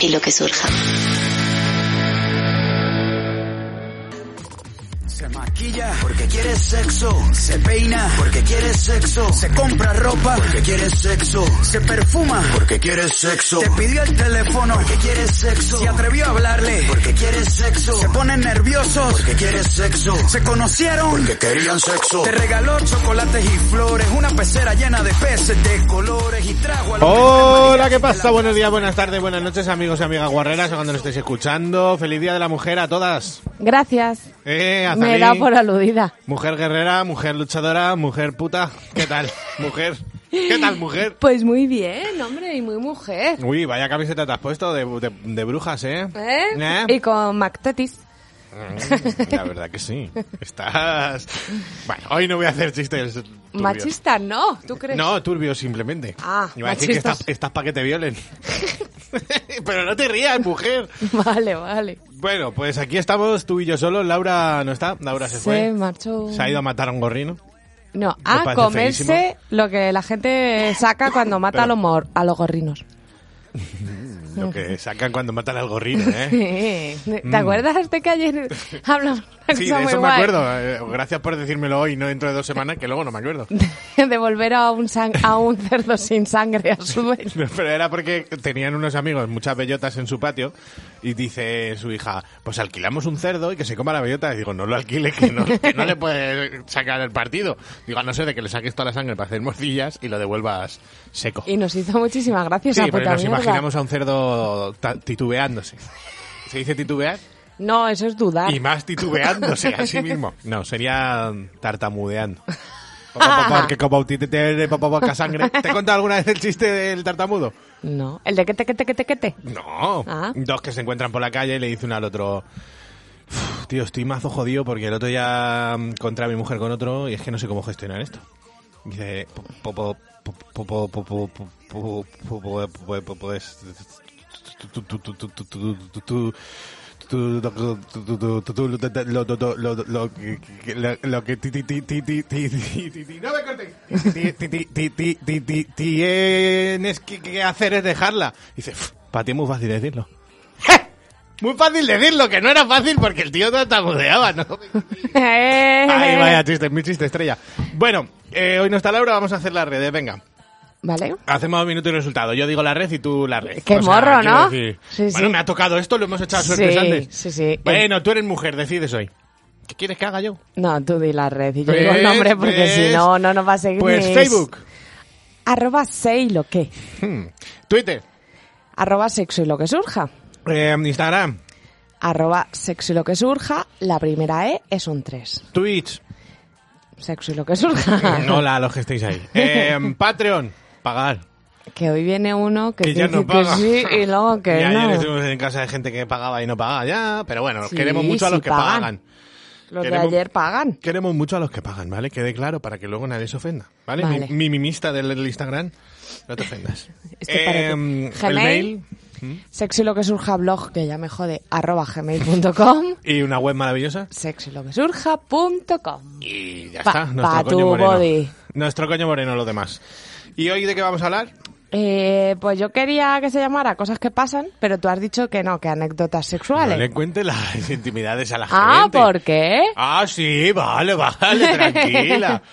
y lo que surja. Maquilla porque quiere sexo. Se peina porque quiere sexo. Se compra ropa porque quiere sexo. Se perfuma porque quiere sexo. Te pidió el teléfono porque quiere sexo. Se atrevió a hablarle porque quiere sexo. Se ponen nerviosos porque quiere sexo. Se conocieron porque querían sexo. Te regaló chocolates y flores. Una pecera llena de peces de colores y trago a Hola, ¿qué pasa? Buenos días, buenas tardes, buenas noches, amigos y amigas guarreras, o cuando nos estéis escuchando. Feliz Día de la Mujer a todas. Gracias. Eh, Me da por aludida. Mujer guerrera, mujer luchadora, mujer puta. ¿Qué tal, mujer? ¿Qué tal, mujer? Pues muy bien, hombre, y muy mujer. Uy, vaya camiseta te has puesto de, de- de brujas, ¿eh? ¿Eh? ¿Eh? Y con Mactetis. Mm, La verdad que sí. Estás... Bueno, hoy no voy a hacer chistes turbios. Machista, no, ¿tú crees? No, turbio simplemente. Ah, Iba a decir que estás, estás para que te violen. Pero no te rías, mujer. Vale, vale. Bueno, pues aquí estamos tú y yo solos. Laura no está. Laura se fue. Se marchó. Se ha ido a matar a un gorrino. No, a comerse feísimo. lo que la gente saca cuando mata a, los mor- a los gorrinos. Lo que sacan cuando matan al gorrino, ¿eh? ¿Te acuerdas de que ayer hablamos Sí, de eso me guay? acuerdo. Eh, Gracias por decírmelo hoy, no dentro de dos semanas, que luego no me acuerdo. De volver a un, a un cerdo sin sangre a su dueño. Pero era porque tenían unos amigos muchas bellotas en su patio y dice su hija, pues alquilamos un cerdo y que se coma la bellota. Y digo, no lo alquiles, que no, que no le puedes sacar el partido. Digo, a no ser de que le saques toda la sangre para hacer morcillas y lo devuelvas seco. Y nos hizo muchísimas gracias Sí, esa pero nos mierda. imaginamos a un cerdo titubeándose. ¿Se dice titubear? No, eso es dudar. Y más titubeándose a sí mismo. No, sería tartamudeando. Porque como te poca sangre. ¿Te he contado alguna vez el chiste del tartamudo? No. ¿El de que te, que te, que te, que te? No. Dos que se encuentran por la calle y le dice uno al otro. Tío, estoy mazo jodido porque el otro ya contra mi mujer con otro y es que no sé cómo gestionar esto. Dice, pues lo que no me cortes tienes que hacer es dejarla dice para ti es muy fácil decirlo muy fácil decirlo que no era fácil porque el tío no tamudeaba no ay vaya chiste mi chiste estrella bueno hoy no está Laura vamos a hacer las redes venga Vale. Hacemos minuto y resultado. Yo digo la red y tú la red. Qué morro, ¿no? decir- Sí, bueno, sí. me ha tocado esto, lo hemos echado suertes Sí, antes. sí, sí. Bueno, tú eres mujer, decides hoy. ¿Qué quieres que haga yo? No, tú di la red y yo Pues, digo el nombre porque pues, si no, no nos va a seguir Pues Facebook, Arroba sei lo que. hmm, Twitter, Arroba sexo y lo que surja. eh, Instagram, Arroba sexo y lo que surja. La primera E es un 3. Twitch. Sexo y lo que surja. Hola a los que estéis ahí. Eh, Patreon, pagar. Que hoy viene uno que, Que ya dice no paga. que sí y luego que ya no. ayer estuvimos en casa de gente que pagaba y no pagaba ya, pero bueno, Sí, queremos mucho a los que pagan. pagan. Los Queremos- de ayer pagan. Queremos mucho a los que pagan, ¿vale? Quede claro para que luego nadie se ofenda, ¿vale? Vale. Mi, mi mimista del, del Instagram, no te ofendas. Este parece. Em, el Gmail. mail Sexo y lo que surja blog, que ya me jode, arroba gmail.com. y una web maravillosa. Sexo y lo que surja.com. Y ya Pa- está, nuestro coño moreno. Nuestro coño moreno, lo demás. ¿Y hoy de qué vamos a hablar? Eh, pues yo quería que se llamara cosas que pasan, pero tú has dicho que no, que anécdotas No sexuales. le cuente las intimidades a la ah, gente. ¿por qué? Ah, sí, vale, vale, tranquila.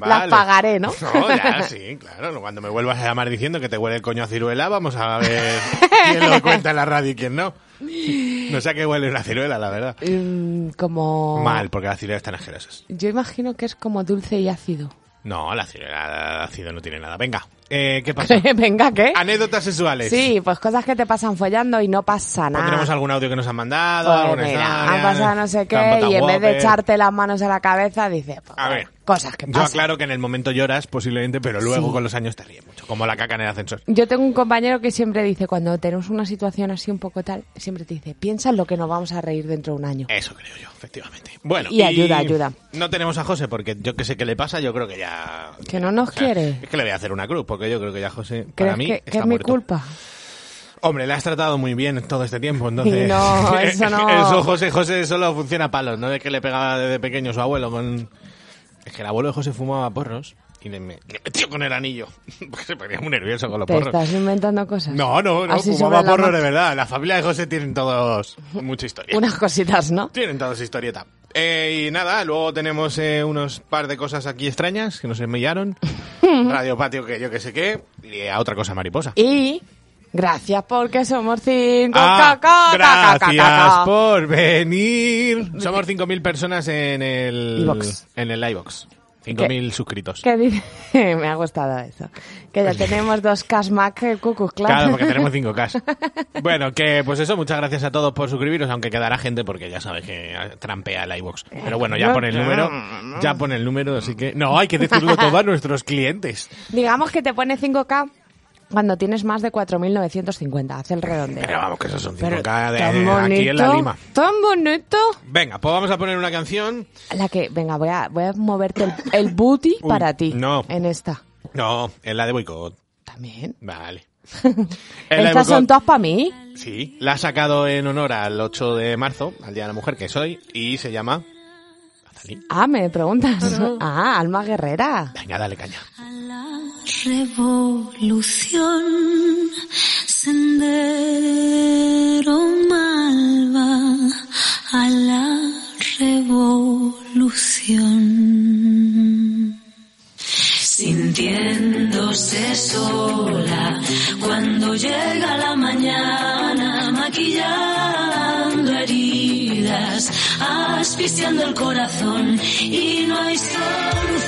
Las pagaré, ¿no? No, ya, sí, claro. Cuando me vuelvas a llamar diciendo que te huele el coño a ciruela, vamos a ver quién lo cuenta en la radio y quién no. No sé a qué huele una ciruela, la verdad. Mm, como... Mal, porque las ciruelas están asquerosas. Yo imagino que es como dulce y ácido. No, la ciruela ácido no tiene nada. Venga, eh, ¿qué pasa? Venga, ¿qué? Anécdotas sexuales. Sí, pues cosas que te pasan follando y no pasa nada. Pondremos algún audio que nos han mandado, Pues mira, han pasado no sé qué tan y en vez de echarte las manos a la cabeza, dice, pues, A ver, cosas que Yo pasan. aclaro que en el momento lloras, posiblemente, pero luego Sí. con los años te ríes mucho, como la caca en el ascensor. Yo tengo un compañero que siempre dice, cuando tenemos una situación así un poco tal, siempre te dice, piensa en lo que nos vamos a reír dentro de un año. Eso creo yo, efectivamente. Bueno, Y ayuda, ayuda. No tenemos a José porque yo que sé qué le pasa, yo creo que ya... Que no nos o sea, quiere. Es que le voy a hacer una cruz, porque yo creo que ya José, para ¿Crees mí, que, está que es mi muerto. culpa? Hombre, le has tratado muy bien todo este tiempo, entonces... No, eso no. eso, José, José solo funciona a palos, no es que le pegaba desde pequeño su abuelo con... Es que el abuelo de José fumaba porros y le, me- le metió con el anillo, porque se ponía muy nervioso con los Te porros. estás inventando cosas. No, no, no, Así fumaba la porros de verdad. La familia de José tienen todos mucha historia. Unas cositas, ¿no? Tienen todos historieta. Eh, y nada, luego tenemos eh, unos par de cosas aquí extrañas que nos enviaron. Radio Patio, que yo que sé qué. Y a otra cosa mariposa. Y gracias porque somos cinco. Ah, ca, ca, ca, ca, ca, gracias ca. por venir. Somos 5.000 personas en el... iVox. En el iVox. 5.000 suscritos. ¿Qué dice? Me ha gustado eso. Que ya tenemos dos Casmac eh, Cucus, claro. Claro, porque tenemos 5K. Bueno, que pues eso, muchas gracias a todos por suscribiros, aunque quedará gente porque ya sabes que trampea el iVox. Pero bueno, ya pone el número, ya pone el número, así que... No, hay que decirlo todo a nuestros clientes. Digamos que te pone 5K cuando tienes más de 4.950. Haz el redondeo. Pero vamos, que esos son Pero 5K de, tan bonito, aquí en la Lima. Tan bonito. Venga, pues vamos a poner una canción. La que, venga, voy a, voy a moverte el, el booty Uy, para ti. no. En esta. No, es la de boicot. También. Vale. Estas son todas para mí. Sí, la ha sacado en honor al 8 de marzo, al Día de la Mujer que soy, y se llama... Ah, me preguntas. Ah, Alma Guerrera. Venga, dale caña. A la revolución, sendero malva, a la revolución. Sintiéndose sola cuando llega la mañana, maquillando heridas, asfixiando el corazón y no hay solución,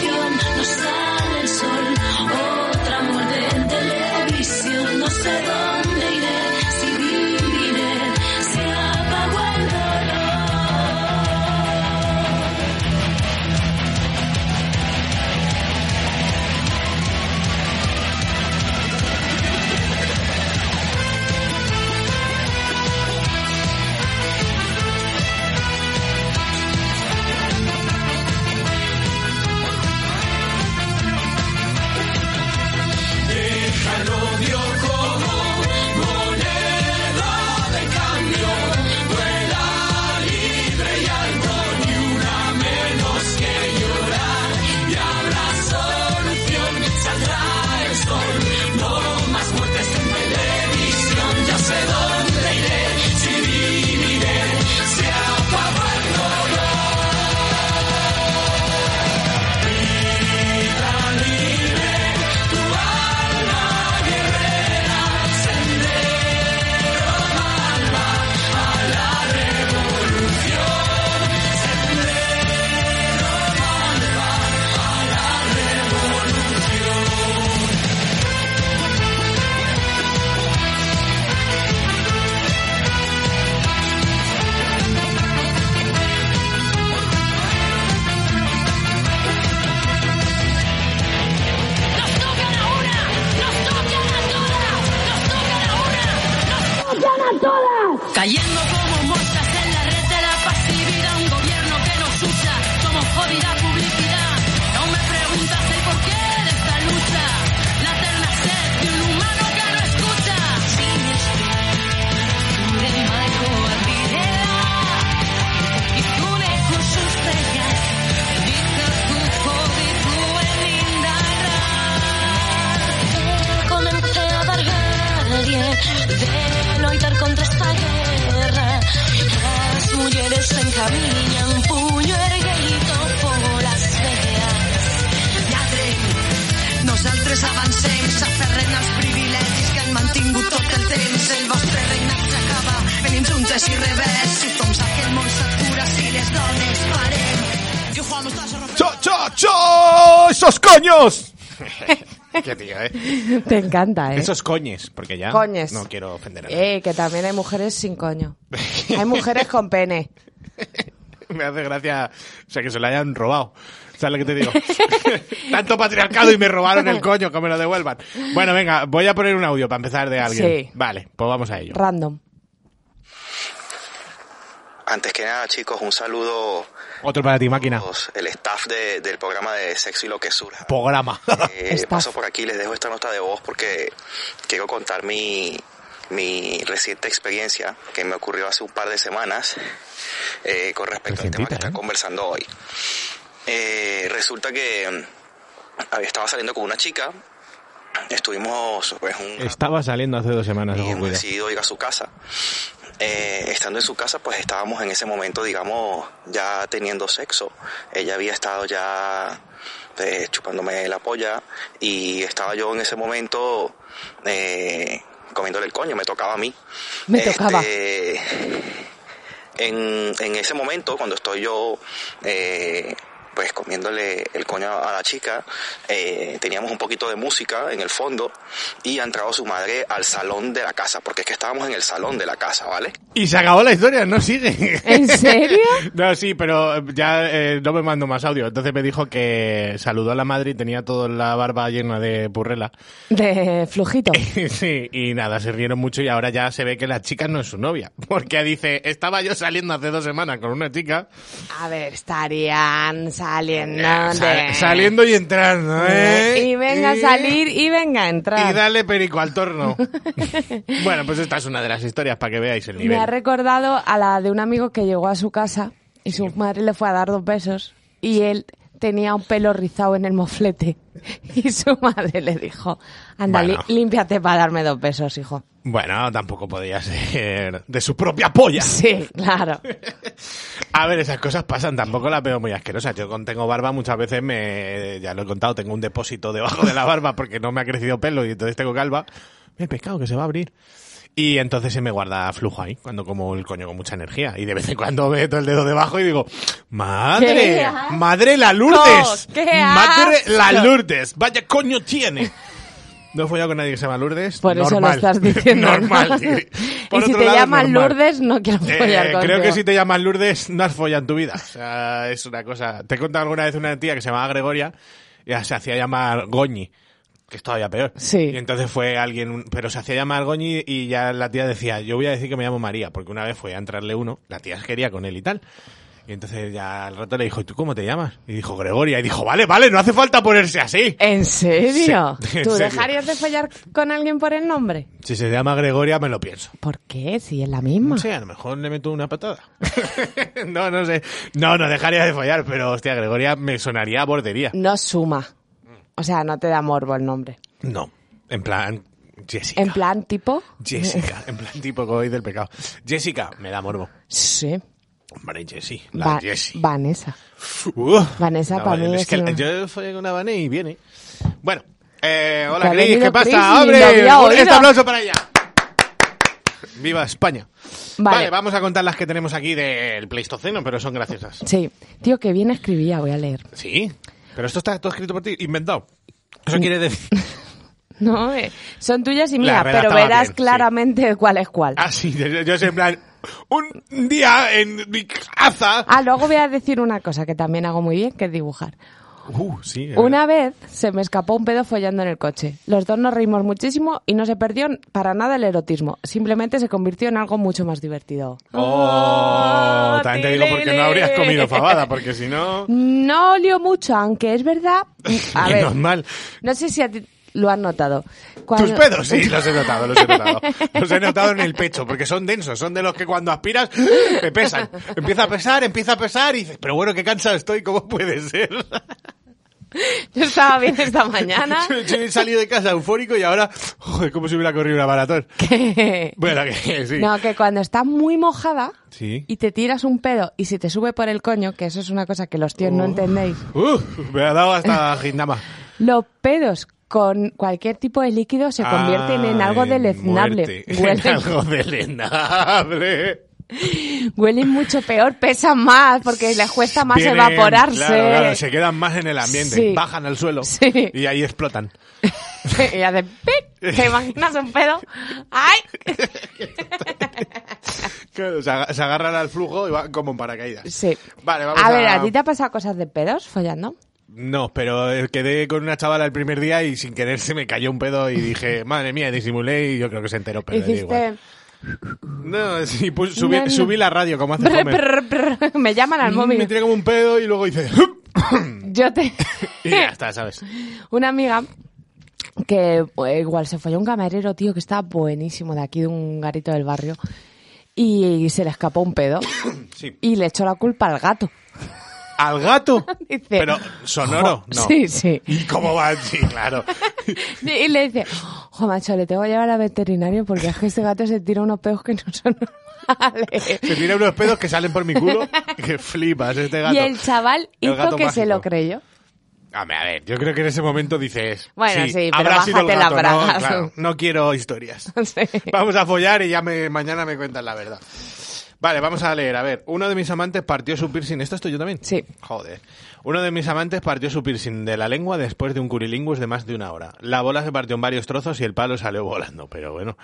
¡Esos coños! Qué tío, ¿eh? Te encanta, ¿eh? Esos coñes, porque ya Coñes. no quiero ofender a nadie. Eh, que también hay mujeres sin coño. Hay mujeres con pene. Me hace gracia, o sea, que se lo hayan robado. ¿Sabes lo que te digo? Tanto patriarcado y me robaron el coño, que me lo devuelvan. Bueno, venga, voy a poner un audio para empezar de alguien. Sí. Vale, pues vamos a ello. Random. Antes que nada, chicos, un saludo Otro para ti, máquina. el staff de- del programa de Sexo y lo que surja. Programa. Eh, paso por aquí, les dejo esta nota de voz porque quiero contar mi, mi reciente experiencia que me ocurrió hace un par de semanas eh, con respecto al tema que Recientita, está ¿eh? conversando hoy. Eh, resulta que mm, había- estaba saliendo con una chica, estuvimos pues un Estaba saliendo hace dos semanas, y hemos decidido ir a su casa. Eh, estando en su casa, pues estábamos en ese momento, digamos, ya teniendo sexo. Ella había estado ya eh, chupándome la polla y estaba yo en ese momento eh, comiéndole el coño, me tocaba a mí. Me tocaba. Este, en, en ese momento, cuando estoy yo eh, pues comiéndole el coño a la chica, eh, teníamos un poquito de música en el fondo y ha entrado su madre al salón de la casa, porque es que estábamos en el salón de la casa, ¿vale? Y se acabó la historia, no sigue. ¿En serio? No, sí, pero ya eh, no me mando más audio. Entonces me dijo que saludó a la madre y tenía toda la barba llena de purrela. De flujito. Sí, y nada, se rieron mucho y ahora ya se ve que la chica no es su novia. Porque dice, estaba yo saliendo hace dos semanas con una chica, A ver, estarían saliendo sal- de... saliendo y entrando, ¿eh? Y venga a Y- salir y venga a entrar. Y dale perico al torno. bueno, pues esta es una de las historias para que veáis el nivel. Me ha recordado a la de un amigo que llegó a su casa y su madre le fue a dar dos besos y él tenía un pelo rizado en el moflete y su madre le dijo, anda, Bueno. límpiate para darme dos besos, hijo. Bueno, tampoco podía ser de su propia polla. Sí, claro. A ver, esas cosas pasan, tampoco las veo muy asquerosas. Yo con tengo barba muchas veces me, ya lo he contado, tengo un depósito debajo de la barba porque no me ha crecido pelo y entonces tengo calva. Me he pescado que se va a abrir. Y entonces se me guarda flujo ahí, cuando como el coño con mucha energía. Y de vez en cuando meto el dedo debajo y digo, ¡Madre! ¡Madre la Lourdes! ¡Qué ¡Madre la! Lourdes! ¡Vaya coño tiene! No he follado con nadie que se llama Lourdes. Por eso normal. lo estás diciendo. ¿no? normal. Por y si te lado, llaman normal. Lourdes, no quiero Eh, follar contigo. creo que si te llamas Lourdes, no has follado en tu vida. O sea, es una cosa. Te he contado alguna vez una tía que se llamaba Gregoria y se hacía llamar Goñi, que es todavía peor. Sí. Y entonces fue alguien, pero se hacía llamar Goñi y ya la tía decía, yo voy a decir que me llamo María, porque una vez fue a entrarle uno, la tía quería con él y tal. Y entonces ya al rato le dijo, ¿y tú cómo te llamas? Y dijo Gregoria. Y dijo, vale, vale, no hace falta ponerse así. ¿En serio? Sí, en ¿Tú serio. dejarías de follar con alguien por el nombre? Si se llama Gregoria, me lo pienso. ¿Por qué? Si es la misma. No sé, a lo mejor le meto una patada. no, no sé. No, no dejaría de follar, pero hostia, Gregoria me sonaría a bordería. No suma. O sea, no te da morbo el nombre. No, en plan Jessica. En plan, tipo. Jessica, en plan tipo hoy del pecado. Jessica, me da morbo. Sí. Hombre, Jessie, la Va- Jessie. Vanessa. Uh, Vanessa no, para mí es es que una- yo follé con una Vane y viene. Bueno, eh, Que hola Cris, ¿qué pasa? ¡Hombre! este aplauso para ella. ¡Viva España! Vale. Vale, vamos a contar las que tenemos aquí del Pleistoceno, pero son graciosas. Sí. Tío, que bien escribía, voy a leer. Sí, pero esto está todo escrito por ti, inventado. Eso quiere decir... No, eh, son tuyas y mías, pero verás bien, sí. claramente cuál es cuál. Ah, sí, yo, yo sé en plan... Un día en mi casa... Ah, luego voy a decir una cosa que también hago muy bien, que es dibujar. Uh, sí. eh. Una vez se me escapó un pedo follando en el coche. Los dos nos reímos muchísimo y no se perdió para nada el erotismo. Simplemente se convirtió en algo mucho más divertido. Oh, también te digo porque no habrías comido fabada, porque si no... No olió mucho, aunque es verdad. A ver, Menos mal. no sé si a ti lo has notado. Cuando- Tus pedos, sí, los he notado, los he notado. Los he notado en el pecho, porque son densos, son de los que cuando aspiras te pesan. Empieza a pesar, empieza a pesar y dices, pero bueno, qué cansado estoy, ¿cómo puede ser? Yo estaba bien esta mañana. Yo he salido de casa eufórico y ahora, joder, como si hubiera corrido una maratón. Bueno, que sí. No, que cuando estás muy mojada Sí. y te tiras un pedo y se te sube por el coño, que eso es una cosa que los tíos no entendéis, Uf, me ha dado hasta gindama. los pedos con cualquier tipo de líquido se convierten en algo deleznable. En algo deleznable. Huelen mucho peor, pesan más porque les cuesta más evaporarse. Claro, claro, se quedan más en el ambiente, Sí. bajan al suelo Sí. y ahí explotan. y hacen ¡pic! ¿Te imaginas un pedo? ¡Ay! Claro, se, aga- se agarran al flujo y van como en paracaídas. Sí. Vale, vamos a a... ver, ¿a ti te ha pasado cosas de pedos follando? No, pero eh, quedé con una chavala el primer día y sin querer se me cayó un pedo y dije, madre mía, disimulé y yo creo que se enteró, pero da igual. No, sí, pues subí, No, no. subí la radio como hace prr, prr. Me llaman al Me móvil. tiré como un pedo y luego hice... Yo te... y ya está, ¿sabes? Una amiga que eh, igual se folló un camarero, tío, que estaba buenísimo de aquí de un garito del barrio. Y se le escapó un pedo Sí. y le echó la culpa al gato. ¿Al gato? Dice, Pero sonoro, no. Sí, sí. ¿Y cómo va? Sí, claro. Y le dice, jo, macho, le tengo que llevar al veterinario porque es que este gato se tira unos pedos que no son normales. Se tira unos pedos que salen por mi culo que flipas este gato. Y el chaval El hizo que se lo creyó. Hombre, a ver, yo creo que en ese momento dices... Bueno, sí, pero bájate las gato, ¿no? Claro, no quiero historias. Sí. Vamos a follar y ya me, mañana me cuentas la verdad. Vale, vamos a leer. A ver, uno de mis amantes partió su piercing. ¿Esto estoy yo también? Sí. Joder. Uno de mis amantes partió su piercing de la lengua después de un curilingus de más de una hora. La bola se partió en varios trozos y el palo salió volando. Pero bueno,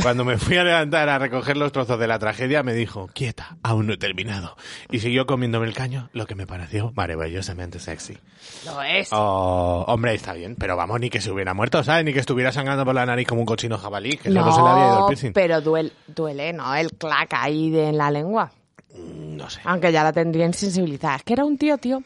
cuando me fui a levantar a recoger los trozos de la tragedia, me dijo, quieta, aún no he terminado. Y siguió comiéndome el caño, lo que me pareció maravillosamente sexy. Lo es. Oh, hombre, está bien, pero vamos, ni que se hubiera muerto, ¿sabes? Ni que estuviera sangrando por la nariz como un cochino jabalí, que luego se le había ido el piercing. pero duele, duele, ¿no? El clac ahí de, en la lengua. No sé. Aunque ya la tendrían sensibilizada. Es que era un tío, tío.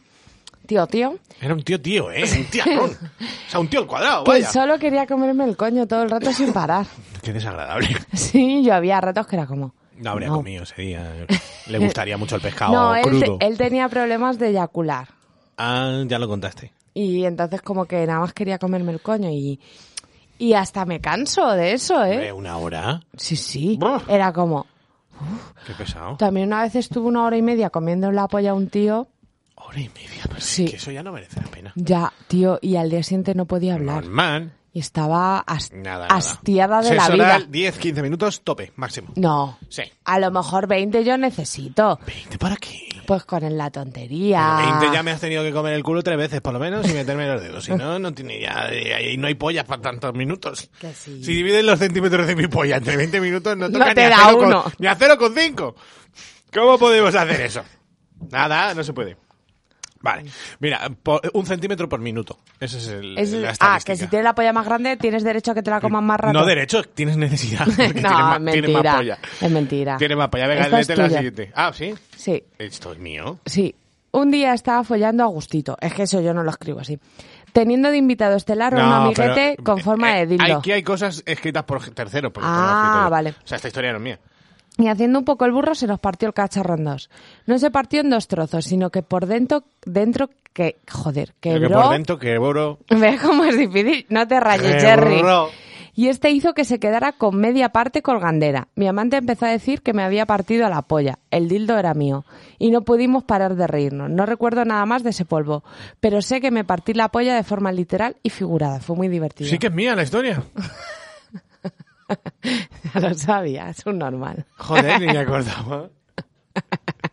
Tío, tío. Era un tío tío, ¿eh? Un tiarrón. O sea, un tío al cuadrado, vaya. solo quería comerme el coño todo el rato sin parar. Qué desagradable. Sí, yo había ratos que era como... No habría No. comido ese día. Le gustaría mucho el pescado No, él, crudo. te- él tenía problemas de eyacular. Ah, ya lo contaste. Y entonces como que nada más quería comerme el coño y... Y hasta me canso de eso, ¿eh? una hora. Sí, sí. Era como... Qué pesado. También una vez estuve una hora y media comiendo la polla a un tío. Hora y media. Pero Sí. es que eso ya no merece la pena. Ya, tío, y al día siguiente no podía hablar. Normal. Y estaba has- Nada, nada. hastiada de Sexo la vida. oral, 10, 15 minutos, tope, máximo. No. Sí. A lo mejor 20 yo necesito. ¿20 para qué? Pues con la tontería. 20 ya me has tenido que comer el culo tres veces, por lo menos, y meterme los dedos. Si no, no tiene ya, y no hay pollas para tantos minutos. Que sí. Si dividen los centímetros de mi polla entre 20 minutos, no No toca te ni, a da cero uno. Con, ni a 0,5. ¿Cómo podemos hacer eso? Nada, no se puede. Vale, mira, po- un centímetro por minuto. Ese es el, Es- la ah, que si tienes la polla más grande tienes derecho a que te la coman más rato. No derecho, tienes necesidad. no, más, tienes más mentira. polla. Es mentira. Tienes más polla. Venga, léete la siguiente. Ah, ¿sí? Sí, Esto es mío. sí. Un día estaba follando a gustito. Es que eso yo no lo escribo así. Teniendo de invitado estelar a un No, amiguete pero, con forma eh, de dildo. Aquí hay cosas escritas por terceros. Ah, no escrito yo. vale. O sea, esta historia no es mía. Y haciendo un poco el burro se nos partió el cacharro en dos. No se partió en dos trozos, sino que por dentro, dentro, que, joder, Que quebró. por dentro, que boro. ¿Ves cómo es difícil? No te rayes, Quebró. Jerry. Y este hizo que se quedara con media parte colgandera. Mi amante empezó a decir que me había partido la polla. El dildo era mío. Y no pudimos parar de reírnos. No recuerdo nada más de ese polvo. Pero sé que me partí la polla de forma literal y figurada. Fue muy divertido. Sí que es mía la historia. Ya lo sabía, es un normal. Joder, ni me acordaba.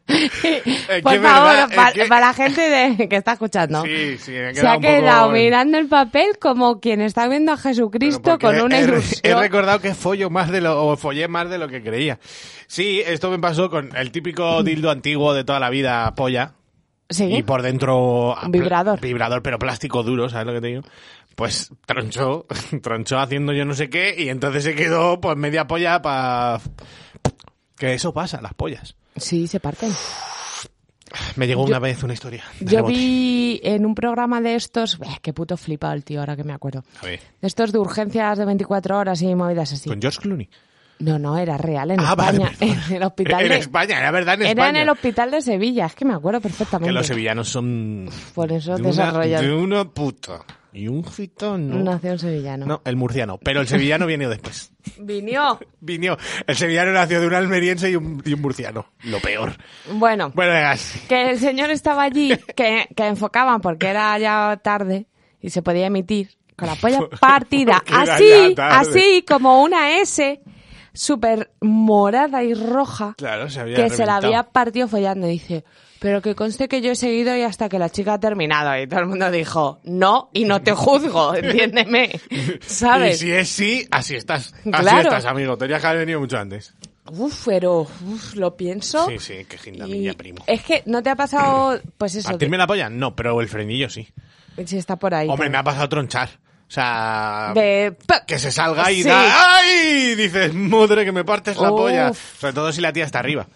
Es que Por favor, verdad, es pa- que- para la gente de- que está escuchando. Sí, sí, me he Se ha poco- quedado mirando el papel como quien está viendo a Jesucristo con una he, ilusión. he recordado que follo más de lo, o follé más de lo que creía. Sí, esto me pasó con el típico dildo antiguo de toda la vida, polla. Sí. Y por dentro... Vibrador. Vibrador, pero plástico duro, ¿sabes lo que te digo? Pues tronchó, tronchó haciendo yo no sé qué y entonces se quedó pues media polla para... Que eso pasa, las pollas. Sí, se parten. Me llegó una vez una historia. Yo rebote. vi en un programa de estos, eh, qué puto flipado el tío, ahora que me acuerdo. A ver, estos de urgencias de 24 horas y movidas así. con George Clooney. No, no, era real en Ah, vale, España. perdón. en el hospital En. España, era verdad en Era España. en el hospital de Sevilla, es que me acuerdo perfectamente. Que los sevillanos son... Por eso de una, de una puta. Y un gitano. Nació en sevillano. No, el murciano. Pero el sevillano viene después. Vinió. Vino. El sevillano nació de un almeriense y un, y un murciano. Lo peor. Bueno, Bueno, que el señor estaba allí, que, que enfocaban porque era ya tarde y se podía emitir con la polla partida. Así, así como una S súper morada y roja Claro, se había que se la había partido follando. Y dice, pero que conste que yo he seguido y hasta que la chica ha terminado. Y todo el mundo dijo, no, y no te juzgo, entiéndeme. ¿Sabes? Y si es sí, así estás. Así Claro. estás, amigo. Tenías que haber venido mucho antes. Uf, pero uf, lo pienso. Sí, sí, qué y gindamilla, primo. Es que no te ha pasado, pues eso, ¿Partirme la polla? No, pero el frenillo sí. si está por ahí. Hombre, me ha pasado tronchar. O sea... De... Que se salga y Sí. da... ¡Ay! Dices, madre, que me partes la Uf. polla. Sobre todo si la tía está arriba.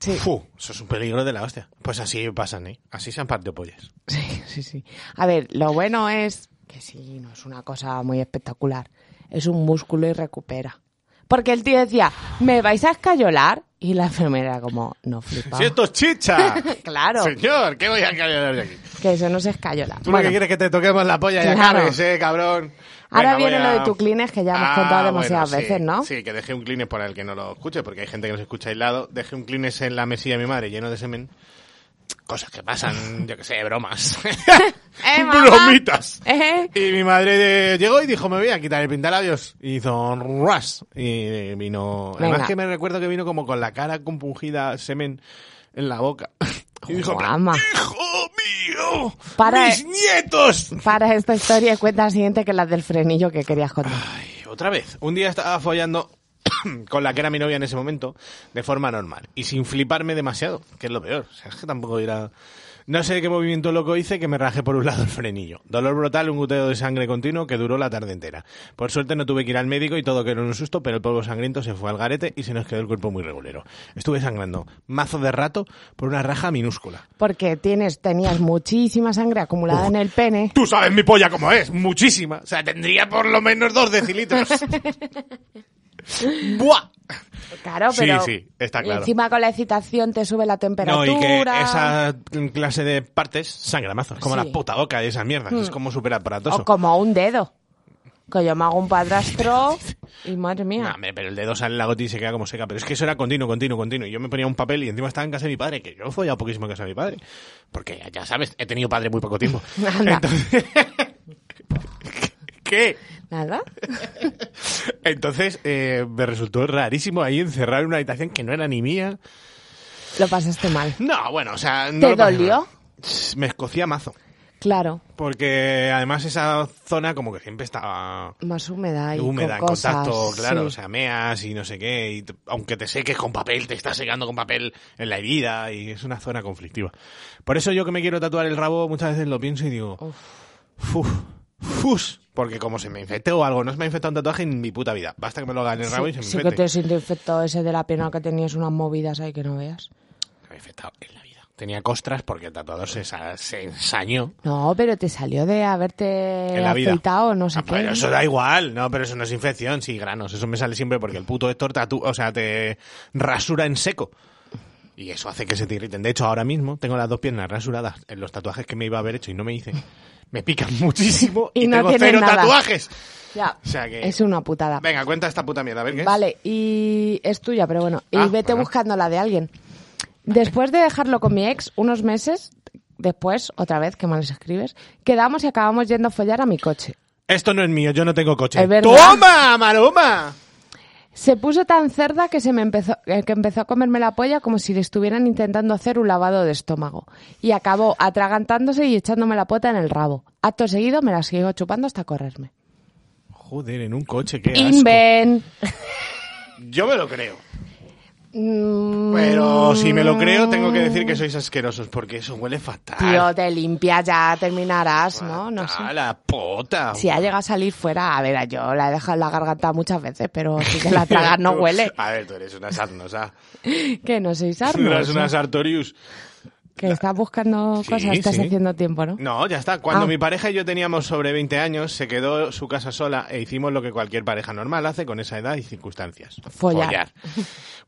Sí. Eso es un peligro de la hostia. Pues así pasan, ¿eh? Así se han partido pollas. Sí, sí, sí. A ver, lo bueno es que sí, no es una cosa muy espectacular. Es un músculo y recupera. Porque el tío decía, ¿me vais a escayolar? Y la enfermera como, no flipa. ¡Si esto es chicha! Claro. Señor, ¿qué voy a callar de aquí? Que eso no se escayola. Tú lo Bueno, que quieres es que te toquemos la polla y Claro. acabes, eh, cabrón. Ahora Venga, viene a- lo de tu Kleenex, que ya hemos Ah, contado demasiadas bueno, sí, veces, ¿no? Sí, que dejé un Kleenex para el que no lo escuche, porque hay gente que nos escucha aislado. Dejé un Kleenex en la mesilla de mi madre lleno de semen. Cosas que pasan, yo que sé, bromas. ¿Eh? Bromitas. ¿Eh? Y mi madre llegó y dijo, me voy a quitar el pintalabios. Y hizo ras. Y vino... Venga. Además que me recuerdo que vino como con la cara compungida, semen en la boca. Y dijo. ¡Hijo mío! Para- ¡Mis nietos! Para esta historia cuenta la siguiente que la del frenillo que querías contar. Ay, otra vez. Un día estaba follando con la que era mi novia en ese momento, de forma normal. Y sin fliparme demasiado, que es lo peor. O sea, es que tampoco era... No sé qué movimiento loco hice que me rajé por un lado el frenillo. Dolor brutal, un goteo de sangre continuo que duró la tarde entera. Por suerte no tuve que ir al médico y todo quedó en un susto, pero el polvo sangriento se fue al garete y se nos quedó el cuerpo muy regulero. Estuve sangrando mazo de rato por una raja minúscula. Porque tienes, tenías muchísima sangre acumulada en el pene. Tú sabes mi polla cómo es, muchísima. O sea, tendría por lo menos dos decilitros. ¡Buah! Claro, Sí, pero sí, está y claro. encima con la excitación te sube la No, temperatura. y que esa clase de partes sangra mazo. Es como Sí. la puta boca y esas mierdas. Es como súper aparatoso. O como un dedo. Que yo me hago un padrastro y madre mía. No, hombre, pero el dedo sale en la gota y se queda como seca. Pero es que eso era continuo, continuo, continuo. Y yo me ponía un papel y encima estaba en casa de mi padre, que yo he follado poquísimo en casa de mi padre. Porque ya- ya sabes, he tenido padre muy poco tiempo. Anda. Entonces... ¿Qué? Nada. Entonces eh, me resultó rarísimo ahí encerrar en una habitación que no era ni mía. Lo pasaste mal. No, bueno, o sea... No ¿Te lo pasé dolió? mal. Me escocía mazo. Claro. Porque además esa zona como que siempre estaba Más húmeda y húmeda, en con cosas, contacto, claro, sí. o sea, meas y no sé qué, y aunque te seques con papel, te estás secando con papel en la herida y es una zona conflictiva. Por eso yo que me quiero tatuar el rabo muchas veces lo pienso y digo, uf, fus, porque como se me infecte o algo, no se me ha infectado un tatuaje en mi puta vida. Basta que me lo haga en el rabo y se me sí que infecte. te siento infectado ese de la pierna que tenías unas movidas ahí que no veas. Me ha infectado en la vida. Tenía costras porque el tatuador se, se ensañó No, pero te salió de haberte en la vida. afeitado, no sé Ah, qué. pero eso da igual, no, pero eso no es infección, sí, granos. Eso me sale siempre porque el puto Héctor tatu, o sea, te rasura en seco. Y eso hace que se te irriten. De hecho, ahora mismo tengo las dos piernas rasuradas en los tatuajes que me iba a haber hecho y no me hice. Me pican muchísimo y, Y no tengo cero nada. tatuajes. Ya, O sea que... es una putada. Venga, cuenta esta puta mierda, a ver qué es. Vale, y es tuya, pero bueno. Y Ah, vete bueno. buscando la de alguien. Después de dejarlo con mi ex, unos meses después, otra vez, que mal les escribes, quedamos y acabamos yendo a follar a mi coche. Esto no es mío, yo no tengo coche. Es. ¡Toma, maroma! Se puso tan cerda que se me empezó, eh, que empezó a comerme la polla como si le estuvieran intentando hacer un lavado de estómago. Y acabó atragantándose y echándome la pota en el rabo. Acto seguido me la sigo chupando hasta correrme. Joder, en un coche, qué asco. Inven. Yo me lo creo. Mm, Pero si me lo creo, tengo que decir que sois asquerosos, porque eso huele fatal. Tío, te limpias ya, terminarás, ¿no? No sé. La pota. Si ha llegado a salir fuera, a ver, yo la he dejado en la garganta muchas veces, pero sí que la tragas no huele. A ver, tú eres una sarnosa. Que no sois Tú arnos. eres una ¿no? sartorius. Que estás buscando Sí, cosas, estás sí. haciendo tiempo, ¿no? No, ya está. Cuando Ah. mi pareja y yo teníamos sobre 20 años, se quedó su casa sola e hicimos lo que cualquier pareja normal hace con esa edad y circunstancias. Follar.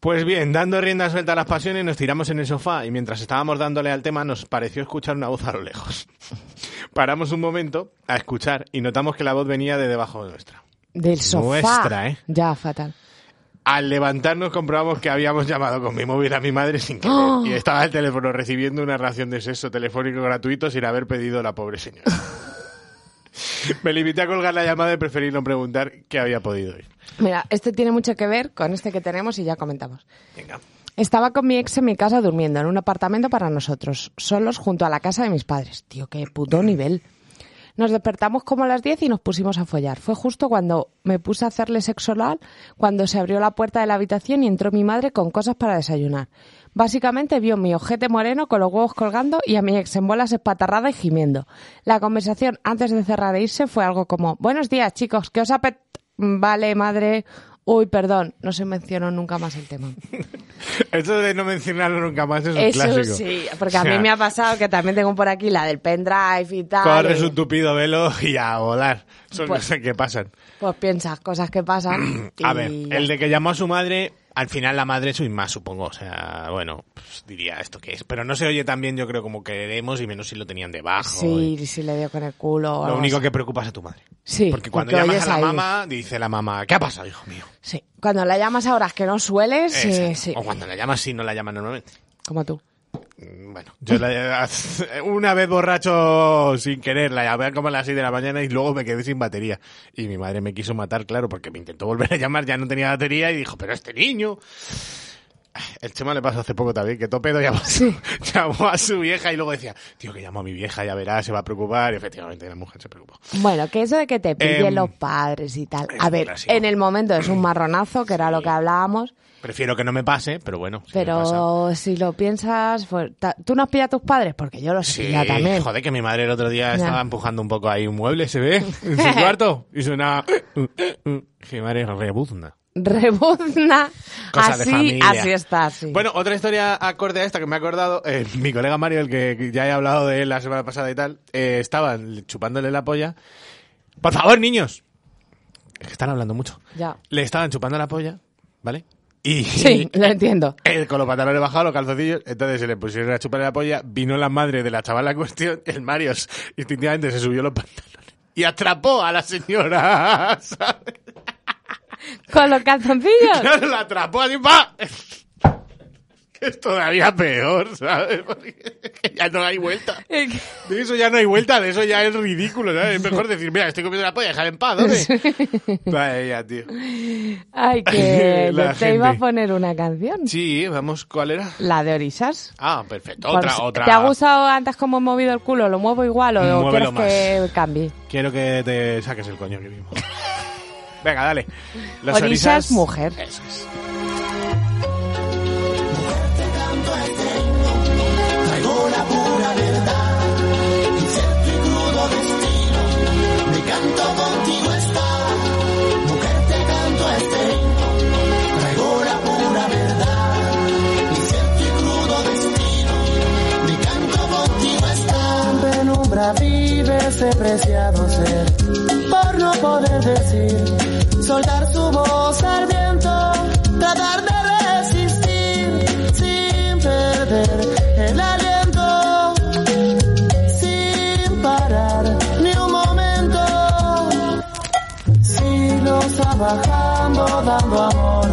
Pues bien, dando rienda suelta a las pasiones, nos tiramos en el sofá y mientras estábamos dándole al tema nos pareció escuchar una voz a lo lejos. Paramos un momento a escuchar y notamos que la voz venía de debajo de nuestra. Del sofá. Nuestra, ¿eh? Ya, fatal. Al levantarnos comprobamos que habíamos llamado con mi móvil a mi madre sin querer ¡Oh! y estaba el teléfono recibiendo una ración de sexo telefónico gratuito sin haber pedido la pobre señora. Me limité a colgar la llamada y preferí no preguntar qué había podido ir. Mira, este tiene mucho que ver con este que tenemos y ya comentamos. Venga. Estaba con mi ex en mi casa durmiendo en un apartamento para nosotros, solos junto a la casa de mis padres. Tío, qué puto nivel. Nos despertamos como a las 10 y nos pusimos a follar. Fue justo cuando me puse a hacerle sexo oral, cuando se abrió la puerta de la habitación y entró mi madre con cosas para desayunar. Básicamente vio mi ojete moreno con los huevos colgando y a mi ex en bolas espatarrada y gimiendo. La conversación antes de cerrar e irse fue algo como, buenos días chicos, ¿qué os apet... Vale, madre. Uy, perdón, no se mencionó nunca más el tema. Esto de no mencionarlo nunca más es un Eso clásico. sí, porque a mí me ha pasado que también tengo por aquí la del pendrive y tal. Corres y, un tupido velo y a volar. Son Pues- cosas que pasan. Pues piensas cosas que pasan. y A ver, el de que llamó a su madre, al final la madre soy más, supongo. O sea, bueno, pues diría esto que es. Pero no se oye tan bien, yo creo, como queremos y menos si lo tenían debajo. Sí, si le dio con el culo. o Lo único que preocupa es a tu madre. Sí, Porque cuando porque llamas a la mamá, dice la mamá, ¿qué ha pasado, hijo mío? Sí, cuando la llamas a horas que no sueles, sí, Exacto. sí. O cuando la llamas, sí, no la llaman normalmente. Como tú. Mm, Bueno, yo la- una vez borracho sin querer, la llamé como a las 6 de la mañana y luego me quedé sin batería. Y mi madre me quiso matar, claro, porque me intentó volver a llamar, ya no tenía batería y dijo, pero este niño... El Chema le pasó hace poco también, que Topedo llamó, a su- llamó a su vieja y luego decía, tío, que llamo a mi vieja, ya verás, se va a preocupar. Y efectivamente la mujer se preocupó. Bueno, que eso de que te pillen Em, los padres y tal. A ver, en el momento es un marronazo, que era lo que hablábamos, Prefiero que no me pase, pero bueno. si me pasa. pero si lo piensas, pues, ¿tú no has pillado a tus padres? Porque yo los he Sí, pillado también. joder, que mi madre el otro día estaba empujando un poco ahí un mueble, se ve, en su cuarto, y suena... Que madre rebuzna. Rebuzna. Cosas de así, familia. así está, sí. Bueno, otra historia acorde a esta que me he acordado, eh, mi colega Mario, el que ya he hablado de él la semana pasada y tal, eh, estaban chupándole la polla. Por favor, niños. Es que están hablando mucho. Ya. Le estaban chupando la polla, ¿vale? Y Sí, lo entiendo. él con los pantalones bajados, los calzoncillos, entonces se le pusieron a chuparle la polla, vino la madre de la chavala en cuestión, el Mario instintivamente se subió los pantalones y atrapó a la señora, ¿sabes? Con los calzoncillos. Claro, la atrapó así, ¡pa! Que es todavía peor, ¿sabes? Porque ya no hay vuelta. De eso ya no hay vuelta, de eso ya es ridículo, ¿sabes? Es mejor decir, mira, estoy comiendo la polla, dejar en paz, ¿dónde? Vaya, tío. Ay, que La te iba a gente. poner una canción. Sí, vamos, ¿cuál era? La de Orisas. Ah, perfecto. Por Otra, si- otra. ¿Te ha gustado antes cómo he movido el culo? ¿Lo muevo igual o Muévelo quieres que cambie? Quiero que te saques el coño aquí mismo. Venga, dale. Los Orisas, orisas- mujer. Eso es. En penumbra vive ese preciado ser, por no poder decir, soltar su voz al viento, tratar de resistir sin perder el aliento, sin parar ni un momento. Siglos trabajando, dando amor,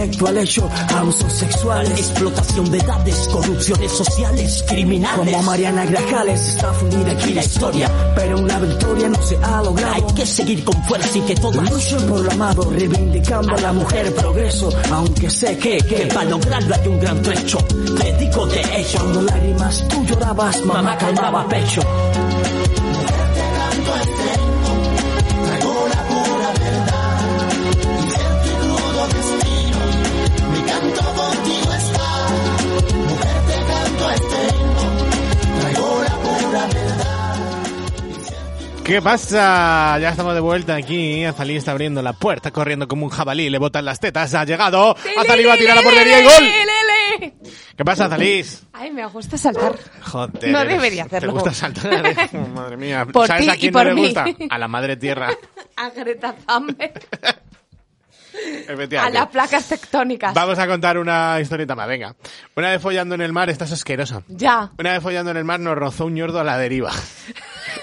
directo al hecho, abusos sexuales, explotación de edades, corrupciones sociales, criminales. Como Mariana Grajales está fundida aquí la historia, pero una victoria no se ha logrado. Hay que seguir con fuerza y que todas luchan por lo amado, reivindicando a la mujer progreso, aunque sé que, que para lograrlo hay un gran trecho. Te digo de hecho, cuando lágrimas tú llorabas, mamá calmaba pecho. ¿Qué pasa? Ya estamos de vuelta aquí. Azalí está abriendo la puerta, corriendo como un jabalí. Le botan las tetas. Ha llegado. Azalí va a tirar la portería y gol. ¿Qué pasa, Azalís? Ay, me gusta saltar. Joder. No debería hacerlo. ¿Te gusta saltar? eh? Madre mía. Por ¿Sabes a y quién por no le gusta? A la madre tierra. A Greta Thunberg. A las placas tectónicas. Vamos a contar una historieta más, venga. Una vez follando en el mar, estás asquerosa. Ya. Una vez follando en el mar nos rozó un ñordo a la deriva.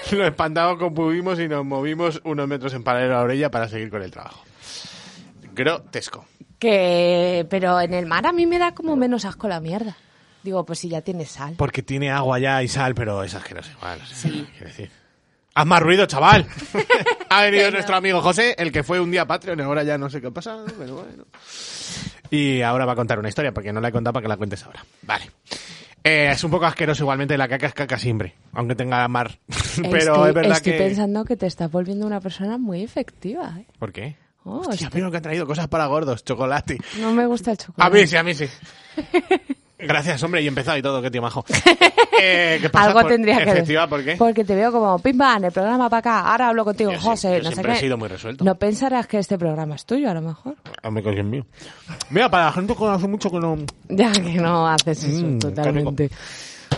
Lo espantamos como pudimos y nos movimos unos metros en paralelo a la orilla para seguir con el trabajo. Grotesco. Que, pero en el mar a mí me da como menos asco la mierda. Digo, pues si ya tiene sal. Porque tiene agua ya y sal, pero es asqueroso igual. Sí. Decir. Haz más ruido, chaval. ha venido nuestro amigo José, el que fue un día Patreon, ahora ya no sé qué ha pasado, pero bueno. Y ahora va a contar una historia, porque no la he contado para que la cuentes ahora. Vale. Eh, es un poco asqueroso igualmente, la caca es caca siempre, aunque tenga mar. pero estoy, es verdad estoy que... pensando que te estás volviendo una persona muy efectiva. ¿eh? ¿Por qué? Oh, Hostia, estoy- pero que han traído cosas para gordos, chocolate. No me gusta el A chocolate. mí sí, a mí sí. Gracias, hombre, y empezado y todo, qué tío majo. Eh, ¿qué pasa? Algo Por- tendría que Efectiva, decir. ¿por qué? Porque te veo como pim pam, el programa para acá. Ahora hablo contigo, Yo sí- José. yo no sé siempre he qué. sido muy resuelto. No pensarás que este programa es tuyo, a lo mejor. Hombre, que es mío. Mira, para la gente que hace mucho que no... Ya que no haces eso Mm, totalmente.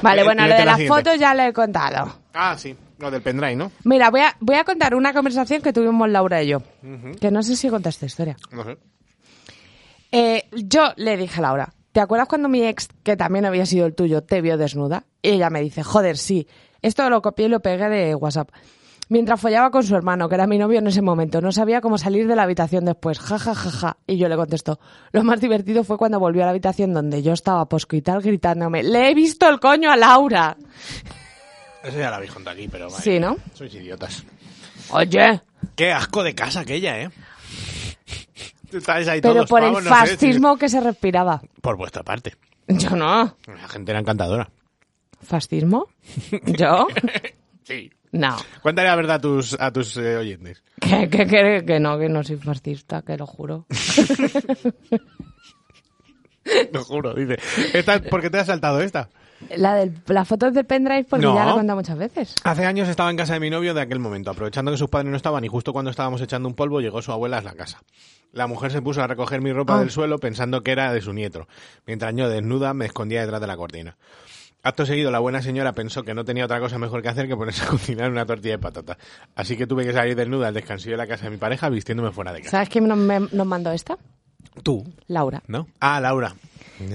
Vale, Eh, bueno, lo de la las siguiente. fotos ya le he contado. Ah, sí, lo del pendrive, ¿no? Mira, voy a, voy a contar una conversación que tuvimos Laura y yo. Que no sé si conté esta historia. No sé. Eh, yo le dije a Laura, ¿te acuerdas cuando mi ex, que también había sido el tuyo, te vio desnuda? Y ella me dice, joder, sí. Esto lo copié y lo pegué de WhatsApp. Mientras follaba con su hermano, que era mi novio en ese momento, no sabía cómo salir de la habitación después. Ja, ja, ja, ja. Y yo le contesto, lo más divertido fue cuando volvió a la habitación donde yo estaba poscoital gritándome, le he visto el coño a Laura. Eso ya lo habéis contado aquí, pero... madre Sí, ¿no? Sois idiotas. Oye, Qué asco de casa aquella, ¿eh? Estáis ahí pero todos, por vamos, el no sé, fascismo que se respiraba. Por vuestra parte. Yo no. La gente era encantadora. ¿Fascismo? ¿Yo? Sí. No. Cuéntale la verdad a tus, a tus eh, oyentes. Que, que, que, que no, que no soy fascista, que lo juro. Lo juro, dice. Esta, ¿Por qué te has saltado esta? La de las fotos del pendrive, porque No. ya la he contado muchas veces. Hace años estaba en casa de mi novio de aquel momento. Aprovechando que sus padres no estaban y justo cuando estábamos echando un polvo llegó su abuela a la casa. La mujer se puso a recoger mi ropa Ah. del suelo pensando que era de su nieto, mientras yo desnuda me escondía detrás de la cortina. Acto seguido, la buena señora pensó que no tenía otra cosa mejor que hacer que ponerse a cocinar una tortilla de patata. Así que tuve que salir desnuda al descansillo de la casa de mi pareja vistiéndome fuera de casa. ¿Sabes quién nos, me- nos mandó esta? ¿Tú? Laura. ¿No? Ah, Laura.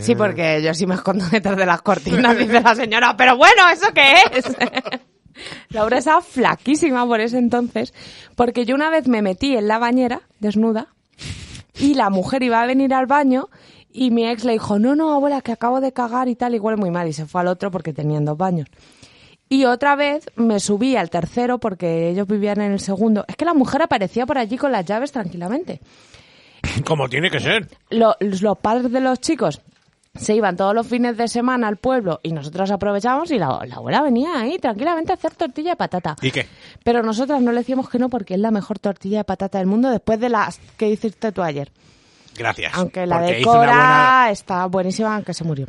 Sí, porque yo sí me escondo detrás de las cortinas, dice la señora. Pero bueno, ¿eso qué es? Laura estaba flaquísima por ese entonces, porque yo una vez me metí en la bañera, desnuda, y la mujer iba a venir al baño y mi ex le dijo, no, no, abuela, que acabo de cagar y tal, y huele muy mal, y se fue al otro porque tenían dos baños. Y otra vez me subí al tercero porque ellos vivían en el segundo. Es que la mujer aparecía por allí con las llaves tranquilamente. Como tiene que ser. Lo- los padres de los chicos se iban todos los fines de semana al pueblo y nosotros aprovechábamos y la, la abuela venía ahí tranquilamente a hacer tortilla de patata. ¿Y qué? Pero nosotras no le decíamos que no porque es la mejor tortilla de patata del mundo después de las que hiciste tú ayer. Gracias. Aunque la de Cora buena- está buenísima, aunque se murió.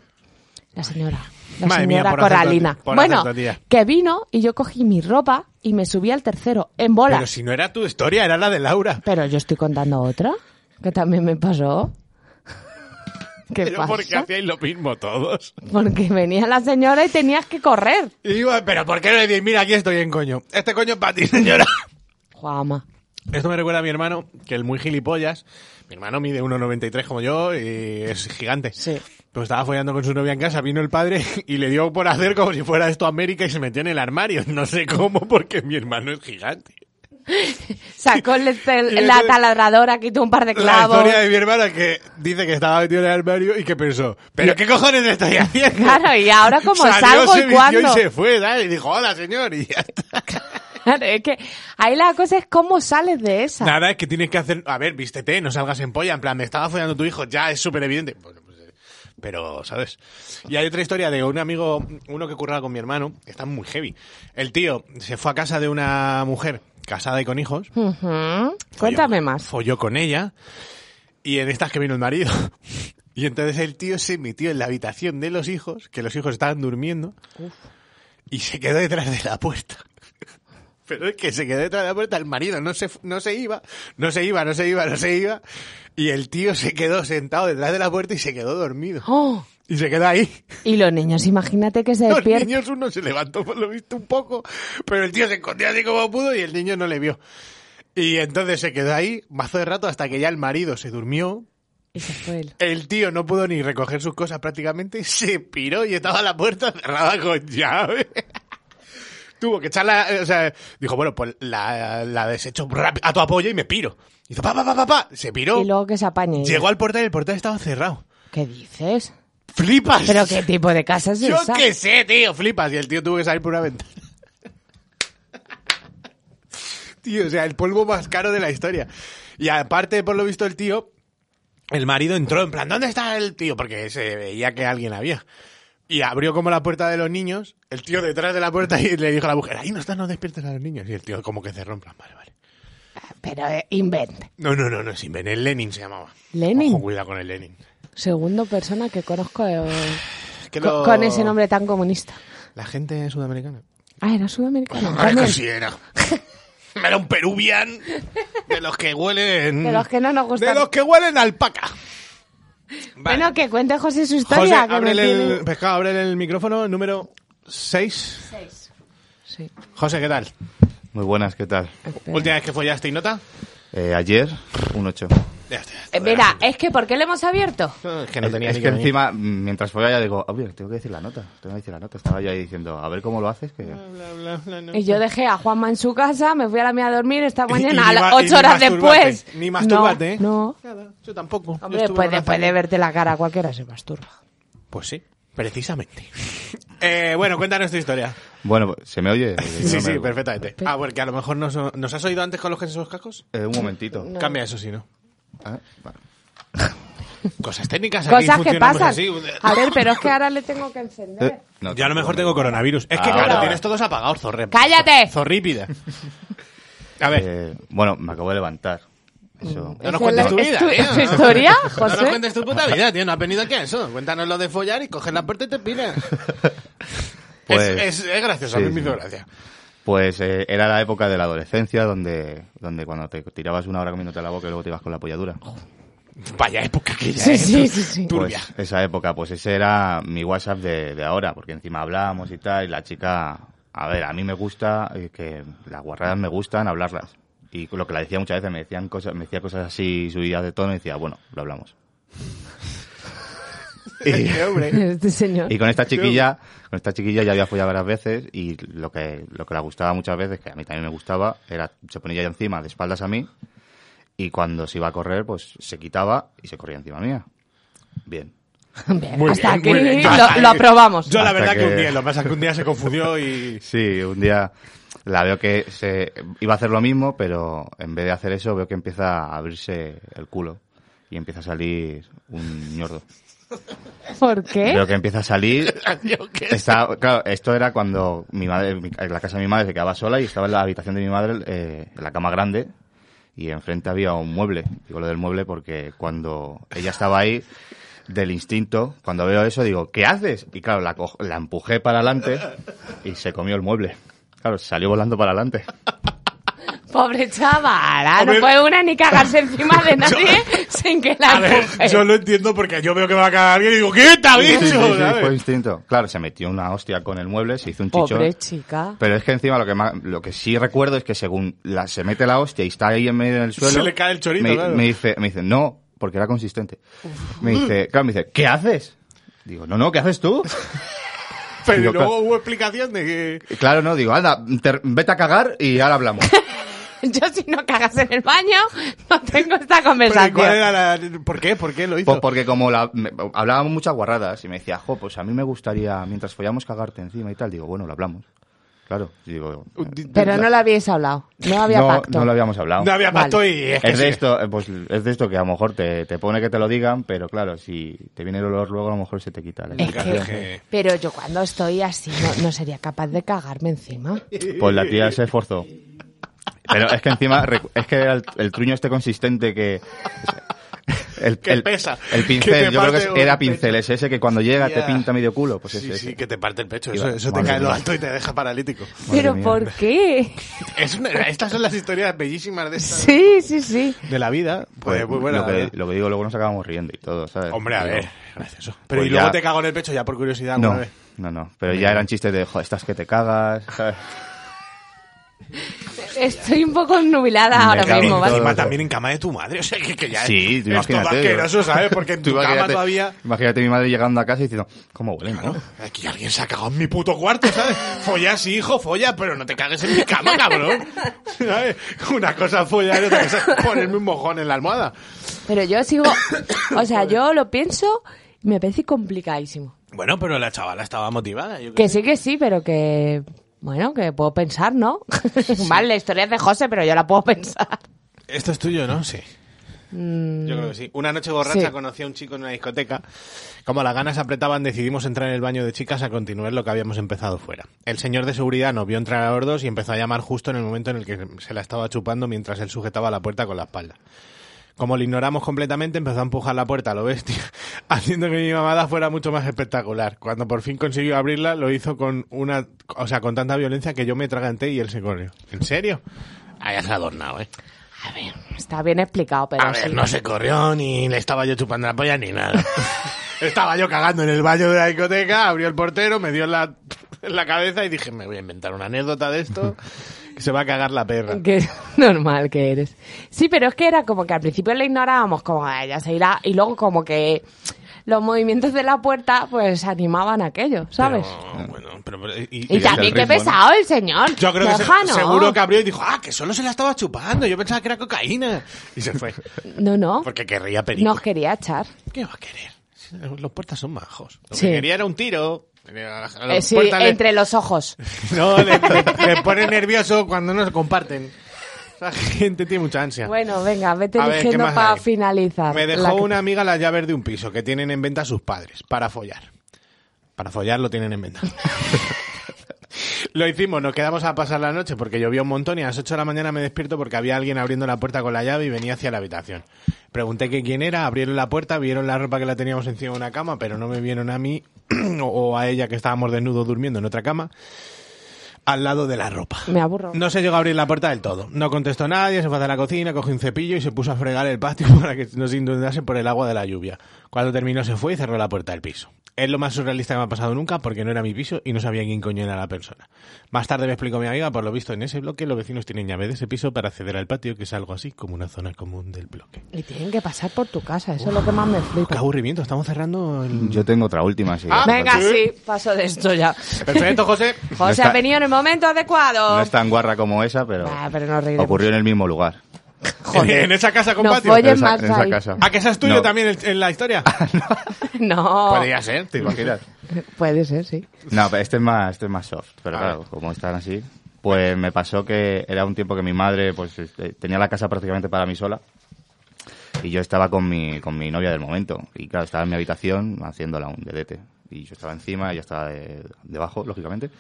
La señora. La Madre señora Coralina. bueno, que vino y yo cogí mi ropa y me subí al tercero en bola. Pero si no era tu historia, era la de Laura. Pero yo estoy contando otra que también me pasó. ¿Qué Pero pasa? porque hacíais lo mismo todos. Porque venía la señora y tenías que correr. Y digo, pero ¿por qué no le decís, mira, aquí estoy en coño? Este coño es para ti, señora. Juama. Esto me recuerda a mi hermano, que el muy gilipollas. Mi hermano mide 1,93 como yo y es gigante. Sí. Pues estaba follando con su novia en casa, vino el padre y le dio por hacer como si fuera esto América y se metió en el armario. No sé cómo, porque mi hermano es gigante. Sacó el- el- Y la taladradora, quitó un par de La clavos. historia de mi hermana que dice que estaba metido en el armario y que pensó, ¿pero qué cojones estoy haciendo? Claro, y ahora Salió, salgo se y cuándo. y se fue, ¿sabes? Y dijo, hola, señor, y ya está. Claro, es que ahí la cosa es cómo sales de esa. Nada, es que tienes que hacer, a ver, vístete, no salgas en polla, en plan, me estaba follando tu hijo, ya es súper evidente. Bueno, pues, eh, pero, ¿sabes? Y hay otra historia de un amigo, uno que curraba con mi hermano, que está muy heavy. El tío se fue a casa de una mujer casada y con hijos. Ujú. Cuéntame Folló- más. Folló con ella. Y en estas que vino el marido. Y entonces el tío se metió en la habitación de los hijos, que los hijos estaban durmiendo, y se quedó detrás de la puerta. Pero es que se quedó detrás de la puerta, el marido no se, no se iba, no se iba, no se iba, no se iba, y el tío se quedó sentado detrás de la puerta y se quedó dormido. Oh, Y se quedó ahí. y los niños, imagínate que se Los despiertan. niños, uno se levantó por lo visto un poco, pero el tío se escondió así como pudo y el niño no le vio. Y entonces se quedó ahí mazo de rato hasta que ya el marido se durmió. Y se fue él. El tío no pudo ni recoger sus cosas prácticamente, se piró y estaba la puerta cerrada con llave. Tuvo que echarla, eh, o sea, dijo, bueno, pues la, la desecho rápido a tu apoyo y me piro. Hizo pa, pa, pa, pa, pa, se piró. Y luego que se apañe. Llegó al portal y el portal estaba cerrado. ¿Qué dices? ¡Flipas! ¿Pero qué tipo de casa es Yo esa? qué sé, tío, flipas. Y el tío tuvo que salir por una ventana. tío, o sea, el polvo más caro de la historia. Y aparte, por lo visto, el tío, el marido entró en plan, ¿dónde está el tío? Porque se veía que alguien había. Y abrió como la puerta de los niños, el tío detrás de la puerta y le dijo a la mujer, ahí no están, no despiertes a los niños. Y el tío como que cerró en plan, vale, vale. Pero eh, invente. No, no, no, no, sin ven, el Lenin se llamaba. ¿Lenin? Ojo, cuidado con el Lenin. Segundo persona que conozco eh, Que lo- con ese nombre tan comunista. La gente sudamericana. Ah, era sudamericano. Claro también. que sí era. Era un peruvian de los que huelen. De los que no nos gustan. De los que huelen a alpaca. Vale. Bueno, que cuente José su José, historia. que me ábrele tiene- el, pescado, ábrele el micrófono número 6. Sí. José, ¿qué tal? Muy buenas, ¿qué tal? Espera. Última vez que follaste y nota. Eh, ayer, un 8. Eh, mira, es que ¿por qué le hemos abierto? Es que no tenía es ni que encima, mm, mientras follaba ya digo, obvio, tengo que decir la nota, tengo que decir la nota. Estaba yo ahí diciendo, a ver cómo lo haces, que... Bla, bla, bla, no. Y yo dejé a Juanma en su casa, me fui a la mía a dormir esta mañana Y a las ma- y ocho ni horas masturbarte, después. Ni masturbarte, ¿eh? No, no. Nada, yo tampoco. Hombre, después, después de verte la cara cualquiera se masturba. Pues sí, precisamente. eh, bueno, cuéntanos tu historia. Bueno, pues, ¿se me oye? Sí, No sí, me- perfectamente. Ah, porque a lo mejor nos, nos has oído antes con los esos cascos. Eh, un momentito. Cambia eso, si no. Ah, vale. Cosas técnicas. aquí Cosas que funcionamos pasan. así. A ver, pero es que ahora le tengo que encender. Eh, no, Yo a lo mejor tengo coronavirus. Es que, Ah, claro, vale. tienes todos apagados, zorre. ¡Cállate! Zorrípida. A ver, Eh, bueno, me acabo de levantar. Eso. no nos ¿Es cuentes tu es vida, tu- tío. es tu historia, No nos José? cuentes tu puta vida, tío. No has venido aquí a eso. Cuéntanos lo de follar y coger la puerta y te piras. Pues- es, es, es gracioso, a mí sí, me hizo sí. gracia. Pues eh, era la época de la adolescencia donde, donde cuando te tirabas una hora comiéndote la boca y luego te ibas con la polladura. Vaya época que ya Sí, es. sí, sí, sí. Turbia. Pues esa época, pues ese era mi WhatsApp de, de ahora, porque encima hablábamos y tal, y la chica, a ver, a mí me gusta, eh, que las guarradas me gustan hablarlas. Y lo que la decía muchas veces, me decían cosas, me decía cosas así subidas de tono y decía, bueno, lo hablamos. Y. Este señor. y con esta chiquilla, con esta chiquilla ya había follado varias veces y lo que, lo que le gustaba muchas veces, que a mí también me gustaba, era, se ponía ella encima, de espaldas a mí, y cuando se iba a correr, pues se quitaba y se corría encima mía. Bien. Bien, Muy hasta bien, aquí lo, hasta lo ahí- aprobamos. Yo la Hasta verdad que... que- un día, lo que pasa es que un día se confundió y... Sí, un día la veo que se iba a hacer lo mismo, pero en vez de hacer eso veo que empieza a abrirse el culo y empieza a salir un ñordo. ¿Por qué? Veo que empieza a salir. Está, claro, esto era cuando mi madre, la casa de mi madre se quedaba sola y estaba en la habitación de mi madre, eh, en la cama grande, y enfrente había un mueble. Digo lo del mueble porque cuando ella estaba ahí, del instinto, cuando veo eso digo, ¿qué haces? Y claro, la, la empujé para adelante y se comió el mueble. Claro, salió volando para adelante. Pobre chavala, Hombre. no puede una ni cagarse encima de nadie sin que la A ver, yo lo entiendo porque yo veo que va a cagar alguien y digo, ¿qué te ha Sí, sí, sí, fue instinto. Claro, se metió una hostia con el mueble, se hizo un chichón. Pobre chica. Pero es que encima lo que más- lo que sí recuerdo es que según la, se mete la hostia y está ahí en medio del suelo. Se le cae el chorito, me, claro. me dice, me dice, no, porque era consistente. Me dice, claro, me dice, ¿qué haces? Digo, no, no, ¿qué haces tú? Pero Yo, luego claro. hubo explicación de que... Claro, no, digo, anda, te- vete a cagar y ahora hablamos. Yo si no cagas en el baño, no tengo esta Pero, ¿y conversación. cuál era la- ¿Por qué? ¿Por qué lo hizo? Pues porque como la, me- hablábamos muchas guarradas y me decía, jo, pues a mí me gustaría, mientras follamos, cagarte encima y tal. Digo, bueno, lo hablamos. Claro, digo... Pero no lo habíais hablado. No había no, pacto. no lo habíamos hablado. No había pacto Vale. y es que Es de sí. esto, eh, pues es de esto que a lo mejor te, te pone que te lo digan, pero claro, si te viene el olor luego a lo mejor se te quita la Es que, pero yo cuando estoy así no, no sería capaz de cagarme encima. Pues la tía se esforzó. Pero es que encima, recu- es que era el, el truño este consistente que... El, Que el- pesa, pincel, yo creo que era pincel, es ese que cuando llega te pinta medio culo, pues Sí, ese. sí, ese. que te parte el pecho. Eso, eso te cae en lo alto y te deja paralítico. Pero. ¿por qué? Es una- estas son las historias bellísimas de, esta- Sí, sí, sí. de la vida. Pues, Pues, muy buena. lo, la que, verdad. lo que digo, luego nos acabamos riendo y todo, ¿sabes? Hombre, a ver, gracioso. Pero Pues y luego ya- te cago en el pecho ya por curiosidad No, vez. no, no. Pero ya eran chistes de, jo, estás que te cagas, ¿sabes? Estoy un poco nubilada ahora cago en mismo, ¿vale? todo. Encima también en cama de tu madre. O sea, que, que ya Sí, tú es todo imagínate. asqueroso, ¿sabes? Porque en Tú tu cama todavía... Imagínate mi madre llegando a casa y diciendo, ¿cómo huelen, no? Aquí alguien se ha cagado en mi puto cuarto, ¿sabes? Folla sí, hijo, folla, pero no te cagues en mi cama, cabrón. ¿Sabes? Una cosa es follar y otra cosa es ponerme un mojón en la almohada. Pero yo sigo, o sea, yo lo pienso y me parece complicadísimo. Bueno, pero la chavala estaba motivada. Yo Que sí, que sí, pero que, bueno, que puedo pensar, ¿no? vale, la historia es de José, pero yo la puedo pensar. Esto es tuyo, ¿no? Sí. Mm, Yo creo que sí. Una noche borracha Sí. conocí a un chico en una discoteca. Como las ganas apretaban, decidimos entrar en el baño de chicas a continuar lo que habíamos empezado fuera. El señor de seguridad nos vio entrar a los dos y empezó a llamar justo en el momento en el que se la estaba chupando mientras él sujetaba la puerta con la espalda. Como lo ignoramos completamente, empezó a empujar la puerta a lo bestia, haciendo que mi mamada fuera mucho más espectacular. Cuando por fin consiguió abrirla, lo hizo con una, o sea, con tanta violencia que yo me traganté y él se corrió. ¿En serio? Ah, ya se ha adornado, ¿eh? A ver, está bien explicado, pero A ver, sí. no se corrió ni le estaba yo chupando la polla ni nada. estaba yo cagando en el baño de la discoteca, abrió el portero, me dio en la, en la cabeza y dije, me voy a inventar una anécdota de esto, que se va a cagar la perra. Qué normal que eres. Sí, pero es que era como que al principio la ignorábamos, como "Ah, ya se irá, y luego como que los movimientos de la puerta pues animaban aquello, ¿sabes? Pero, bueno, pero- pero- y- también qué pesado el señor. yo creo que se- Deja, ¿no? seguro que abrió y dijo, ah, que solo se la estaba chupando, yo pensaba que era cocaína. Y se fue. No, no. Porque querría perico. Nos quería echar. ¿Qué va a querer? Los puertas son majos. Lo Sí. que quería era un tiro. Eh, sí, le- entre los ojos. No, le, le- le pone nervioso cuando no se comparten. Esa gente tiene mucha ansia. Bueno, venga, vete A ver, ¿qué eligiendo más para hay? finalizar. Me dejó La una amiga las llaves de un piso que tienen en venta sus padres para follar. Para follar lo tienen en venta. Lo hicimos, nos quedamos a pasar la noche porque llovía un montón y a las 8 de la mañana me despierto porque había alguien abriendo la puerta con la llave y venía hacia la habitación. Pregunté que quién era, abrieron la puerta, vieron la ropa que la teníamos encima de una cama, pero no me vieron a mí o a ella que estábamos desnudos durmiendo en otra cama al lado de la ropa. Me aburro. No se llegó a abrir la puerta del todo. No contestó nadie, se fue a la cocina, cogió un cepillo y se puso a fregar el patio para que no se inundase por el agua de la lluvia. Cuando terminó se fue y cerró la puerta del piso. Es lo más surrealista que me ha pasado nunca porque no era mi piso y no sabía quién coño era la persona. Más tarde me explicó mi amiga, por lo visto en ese bloque los vecinos tienen llave de ese piso para acceder al patio, que es algo así como una zona común del bloque. Y tienen que pasar por tu casa, eso es lo que más me Qué flipa. aburrimiento, estamos cerrando el... Yo tengo otra última, sí. Ah, Venga, Sí. paso de esto ya. Perfecto, José. José ha venido en el momento adecuado. No es tan guarra como esa, pero Ah, reiremos. ocurrió en el mismo lugar. En esa casa con No patio. En esa- en casa. ¿A que esa es tuyo No. también en- en la historia? No. Podría ser, ¿Te imaginas? Puede ser, sí. No, pero este es más, este es más soft. Pero claro, como están así, pues me pasó que era un tiempo que mi madre pues este, tenía la casa prácticamente para mí sola. Y yo estaba con mi, con mi novia del momento. Y claro, estaba en mi habitación haciéndola un dedete. Y yo estaba encima, ella estaba de- debajo, lógicamente.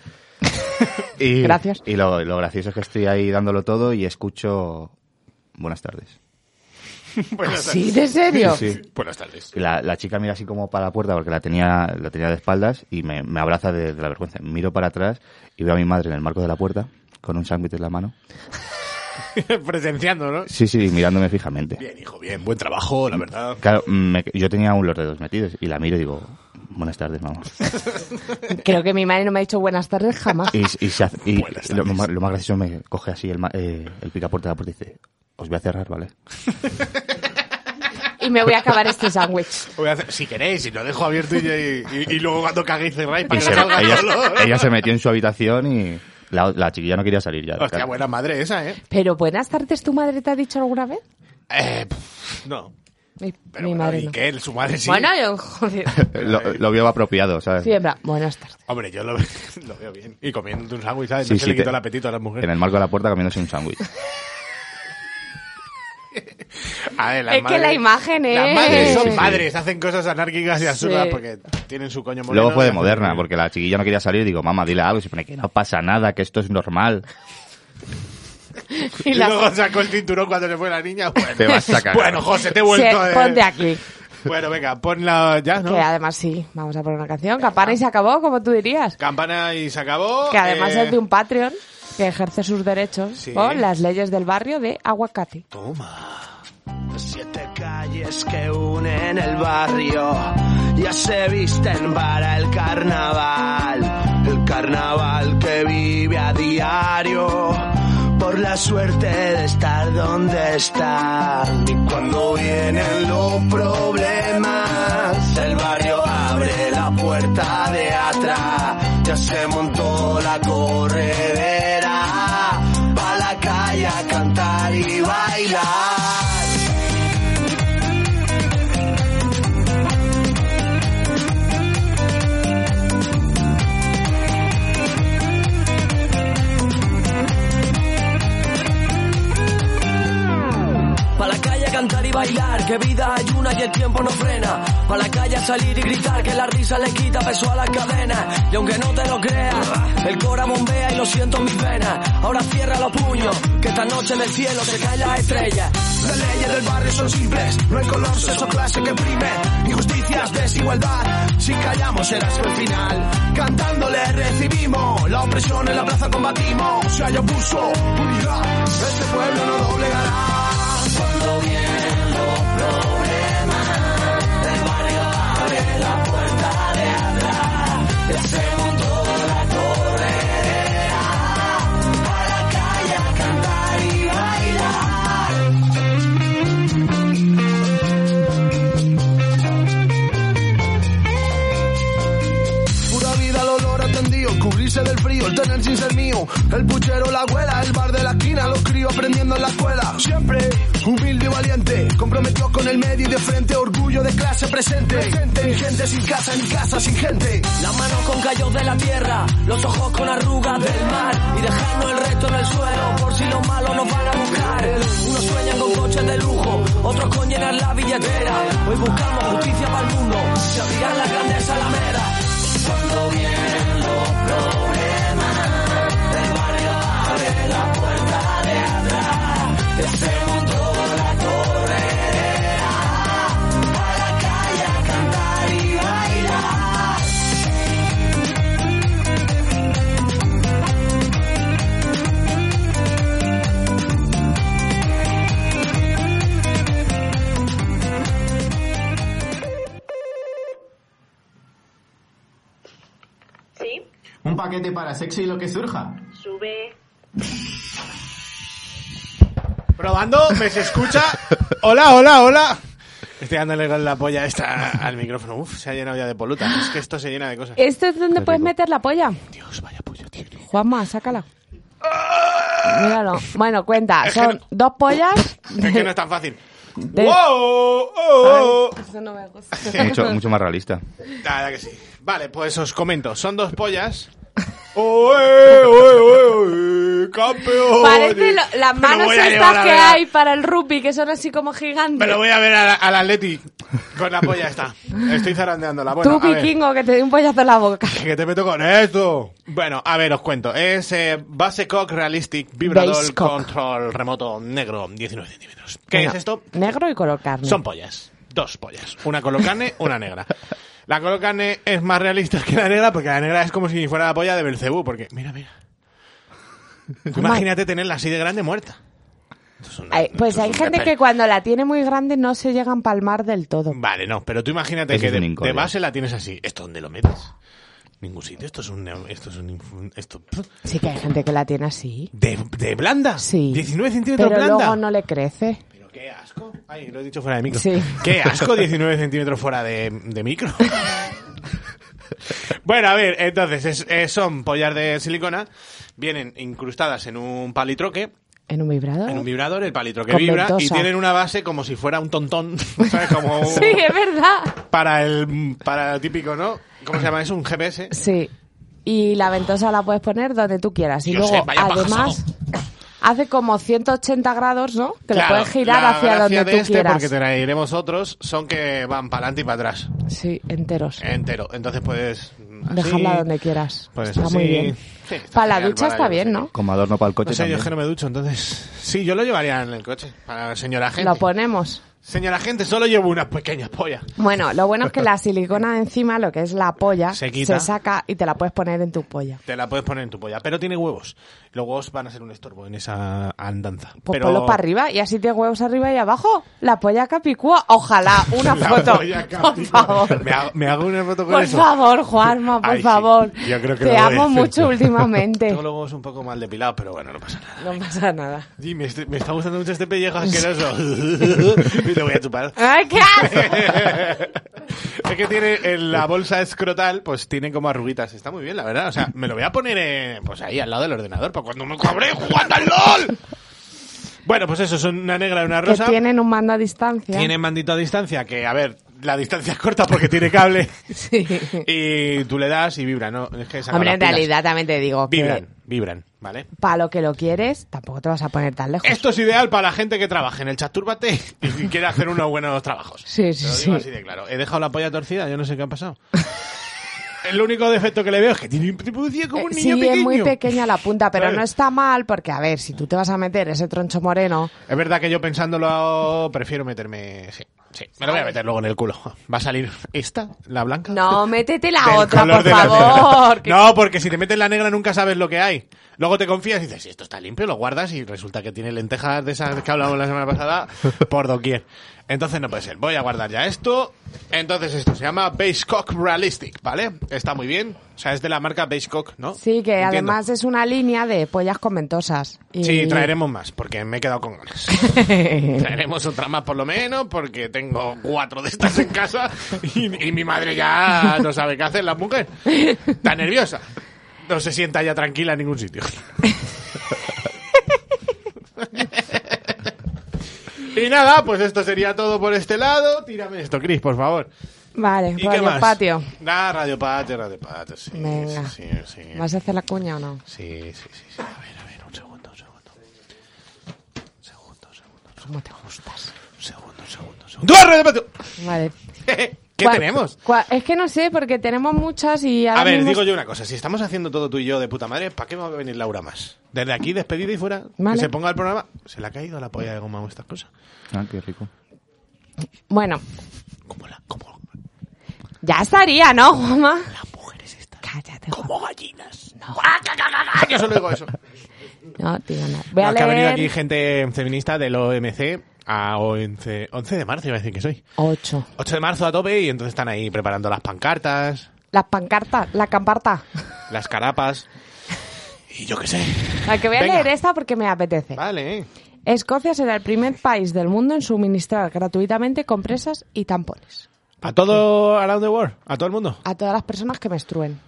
Y, Gracias. Y lo, lo gracioso es que estoy ahí dándolo todo y escucho buenas tardes. Buenas ¿Sí? ¿De serio? Sí, sí. Buenas tardes. La, la chica mira así como para la puerta porque la tenía, la tenía de espaldas y me, me abraza de, de la vergüenza. Miro para atrás y veo a mi madre en el marco de la puerta con un sándwich en la mano. Presenciando, ¿no? Sí, sí, mirándome fijamente. Bien, hijo, bien. Buen trabajo, la verdad. Claro, me- yo tenía aún los dedos metidos y la miro y digo, buenas tardes, mamá. Creo que mi madre no me ha dicho buenas tardes jamás. Y, y se hace- y Buenas lo, tardes. más, lo más gracioso me coge así el, ma- eh, el picaporte de la puerta y dice, os voy a cerrar, ¿vale? Y me voy a acabar este sándwich. Si queréis, si lo dejo abierto y, y- y luego cuando caguéis cerráis para Y que se- no salga ella, se metió en su habitación y, La, la chiquilla no quería salir ya. Hostia, buena madre esa, ¿eh? Pero buenas tardes, ¿tu madre te ha dicho alguna vez? Eh, pff, no. Mi, Pero mi bueno, madre ¿y no. qué? Su madre sí. Bueno, yo, joder. Lo, lo vio apropiado, ¿sabes? Siempre, buenas tardes. Hombre, yo lo, lo veo bien. Y comiéndote un sándwich, ¿sabes? Sí, no se sí, le quitó te- el apetito a las mujeres. En el marco de la puerta comiéndose un sándwich. A ver, las Es que la imagen Las es- madres son Sí. madres, hacen cosas anarquicas y absurdas Sí. porque tienen su coño moreno. Luego fue y de moderna, porque la chiquilla no quería salir. Digo, mamá, dile algo. Y se pone que no pasa nada, que esto es normal. Y Y la- luego sacó el cinturón cuando se fue la niña. Bueno, Te vas a cagar. bueno José, te he vuelto Sí, de... ponte aquí. Bueno, venga, ponla ya, ¿no? Que además sí, vamos a poner una canción. Campana y se acabó, como tú dirías. Campana y se acabó. Que además Eh, es de un Patreon que ejerce sus derechos Sí. con las leyes del barrio de Aguacate. Toma. Siete calles que unen el barrio ya se visten para el carnaval. El carnaval que vive a diario por la suerte de estar donde está. Y cuando vienen los problemas, el barrio abre la puerta de atrás. Ya se montó la corredera pa' la calle a cantar y bailar. Que vida hay una y el tiempo no frena. Pa' la calle a salir y gritar, que la risa le quita peso a las cadenas. Y aunque no te lo creas, el cora bombea y lo siento en mis venas. Ahora cierra los puños, que esta noche en el cielo se caen las estrellas. Las leyes del barrio son simples, no hay color, sexo, clase que prime. Injusticias, desigualdad, si callamos serás el final. Cantándole recibimos, la opresión en la plaza combatimos. Si hay abuso, unidad, este pueblo no doblegará. El tener sin ser mío. El puchero, la abuela, el bar de la esquina, los críos aprendiendo en la escuela. Siempre humilde y valiente, comprometido con el medio y de frente, orgullo de clase presente. Ni gente sin casa, ni casa sin gente. Las manos con callos de la tierra, los ojos con arrugas del mar. Y dejarnos el resto en el suelo, por si los malos nos van a buscar. Unos sueñan con coches de lujo, otros con llenar la billetera. Hoy buscamos justicia para el mundo, se abrirán las grandes alamedas. Para sexo y lo que surja. Probando, ¿me se escucha? Hola, hola, hola. Estoy dándole con la polla esta al micrófono. Uf, se ha llenado ya de poluta. Es que esto se llena de cosas. ¿Esto es donde puedes meter la polla? Dios, vaya polla, tío. tío. Juanma, sácala. Míralo. Bueno, cuenta, son no- dos pollas. Es que no es tan fácil. De- ¡Wow! Oh, oh. Ay, eso no me gusta. mucho, mucho más realista. La verdad que sí. Vale, pues os comento. Son dos pollas. ¡Oe, oe, oe, oe! ¡Campeón! Parece lo- las manos estas que hay para el rugby, que son así como gigantes. Me lo voy a ver al, al Atleti con la polla esta. Estoy zarandeándola. Bueno, Tú, a ver. vikingo, que te dé un pollazo en la boca. Que te meto con esto. Bueno, a ver, os cuento. Es eh, Basecock Realistic Vibrador Basecock. Control Remoto Negro, 19 centímetros. ¿Qué Bueno, es esto? Negro y color carne. Son pollas. Dos pollas. Una color carne, una negra. La color carne es más realista que la negra porque la negra es como si fuera la polla de Belcebú. Porque, mira, mira. Tú imagínate tenerla así de grande muerta. Una- Ay, pues hay gente que cuando la tiene muy grande no se llega a empalmar del todo. Vale, no, pero tú imagínate Ese que de, de base la tienes así. ¿Esto dónde lo metes? Ningún sitio. Esto es un... Esto es un... Esto... Sí que hay gente que la tiene así. ¿De, de blanda? Sí. 19 centímetros Pero blanda. luego no le crece. Qué asco. Ay, lo he dicho fuera de micro. Sí. Qué asco 19 centímetros fuera de, de micro. Bueno, a ver, entonces, es- son pollas de silicona, vienen incrustadas en un palitroque, En un vibrador. en un vibrador, el palitroque Con vibra y tienen una base como si fuera un tontón, ¿sabes? Como un- Sí, es verdad. para el para el típico, ¿no? ¿Cómo se llama eso? Un GPS. Sí. Y la ventosa la puedes poner donde tú quieras. Y Yo luego, sé, además, hace como 180 grados, ¿no? Que Claro, lo puedes girar la hacia donde de tú este, quieras. porque te traeremos otros, son que van para adelante y para atrás, Sí, enteros. entero. Entonces puedes mm, así, Dejarla donde quieras. Pues está así. muy bien. Sí, está para la genial, ducha para está yo bien, ¿no? Como adorno para el coche No sé, yo también. es que no me ducho, entonces... Sí, yo lo llevaría en el coche, para la señora gente. Lo ponemos. Señora gente, solo llevo unas pequeñas pollas. Bueno, lo bueno es que la silicona de encima, lo que es la polla, Se quita. saca y te la puedes poner en tu polla. Te la puedes poner en tu polla, pero tiene huevos. Los huevos van a ser un estorbo en esa andanza. Pues pero... ponlo para arriba y así tienes huevos arriba y abajo. La polla capicúa. Ojalá, una La foto. Por favor. Me hago, me hago una foto con Por eso. favor, Juanma, por Ay, sí. favor. Yo creo que Te amo mucho últimamente. Tengo los huevos un poco mal depilados, pero bueno, no pasa nada. No pasa nada. Sí, me, est- me está gustando mucho este pellejo asqueroso. Te voy a chupar. ¡Ay, qué asco! es que tiene en la bolsa escrotal, pues tiene como arruguitas. Está muy bien, la verdad. O sea, me lo voy a poner eh, pues ahí al lado del ordenador para cuando me cobre jugando al LOL. Bueno, pues eso, son una negra y una Que rosa. tienen un mando a distancia. Tienen mandito a distancia, que a ver, la distancia es corta porque tiene cable. Sí. Y tú le das y vibra, ¿no? Es que Hombre, en realidad también te digo que Vibran, vibran, ¿vale? para lo que lo quieres, tampoco te vas a poner tan lejos. Esto es ideal para la gente que trabaja en el chat Turbate y quiere hacer unos buenos trabajos. Sí, sí, Te lo digo sí. así de claro. He dejado la polla torcida, yo no sé qué ha pasado. El único defecto que le veo es que tiene un como un Eh, niño sí, pequeño. es muy pequeña la punta, pero no está mal porque, a ver, si tú te vas a meter ese troncho moreno, Es verdad que yo pensándolo prefiero meterme... Sí, sí. Me lo voy a meter luego en el culo. ¿Va a salir esta, la blanca? no, métete la Del otra, por favor. que- No, porque si te metes la negra nunca sabes lo que hay. Luego te confías y dices, si esto está limpio, lo guardas y resulta que tiene lentejas de esas que hablamos la semana pasada por doquier. Entonces no puede ser. Voy a guardar ya esto. Entonces esto se llama Basecock Realistic, ¿vale? Está muy bien. O sea, es de la marca Basecock, ¿no? Sí, que Entiendo. además es una línea de pollas. Y- Sí, traeremos más, porque me he quedado con ganas. traeremos otra más por lo menos, porque tengo cuatro de estas en casa y, y mi madre ya no sabe qué hacer, la mujer. Está nerviosa. No se sienta ya tranquila en ningún sitio. y nada, pues esto sería todo por este lado. Tírame esto, Chris, por favor. Vale, ¿Y qué radio más? patio. Ah, Radio Patio, Radio Patio, sí. Venga. Sí, sí, sí. ¿Vas a hacer la cuña o no? Sí, sí, sí, sí. A ver, a ver, un segundo, un segundo. Un segundo, un segundo. ¿Cómo te gustas? Un segundo, un segundo, un segundo. ¡Ah, Radio Patio! Vale. ¿Qué ¿Cuál- tenemos? cuál- Es que no sé, porque tenemos muchas y ahora A ver, mismo- digo yo una cosa. Si estamos haciendo todo tú y yo de puta madre, ¿para qué va a venir Laura más? Desde aquí, despedida y fuera, Vale. que se ponga el programa. Se le ha caído la polla de goma o estas cosas. Ah, qué rico. Bueno, Como, la, como ya estaría, ¿no, Juanma? las mujeres estas. Cállate, Como gallinas. No. Yo solo digo eso. No, digo nada. Voy No, a ha venido leer aquí gente feminista del OMC a 11, 11 de marzo, iba a decir que soy. ocho. 8 de marzo a tope y entonces están ahí preparando las pancartas, Las pancartas, la camparta. las carapas y yo qué sé. La que voy a Venga. leer esta porque me apetece. Vale. Escocia será el primer país del mundo en suministrar gratuitamente compresas y tampones ¿A todo around the world? ¿A todo el mundo? a todas las personas que menstruen.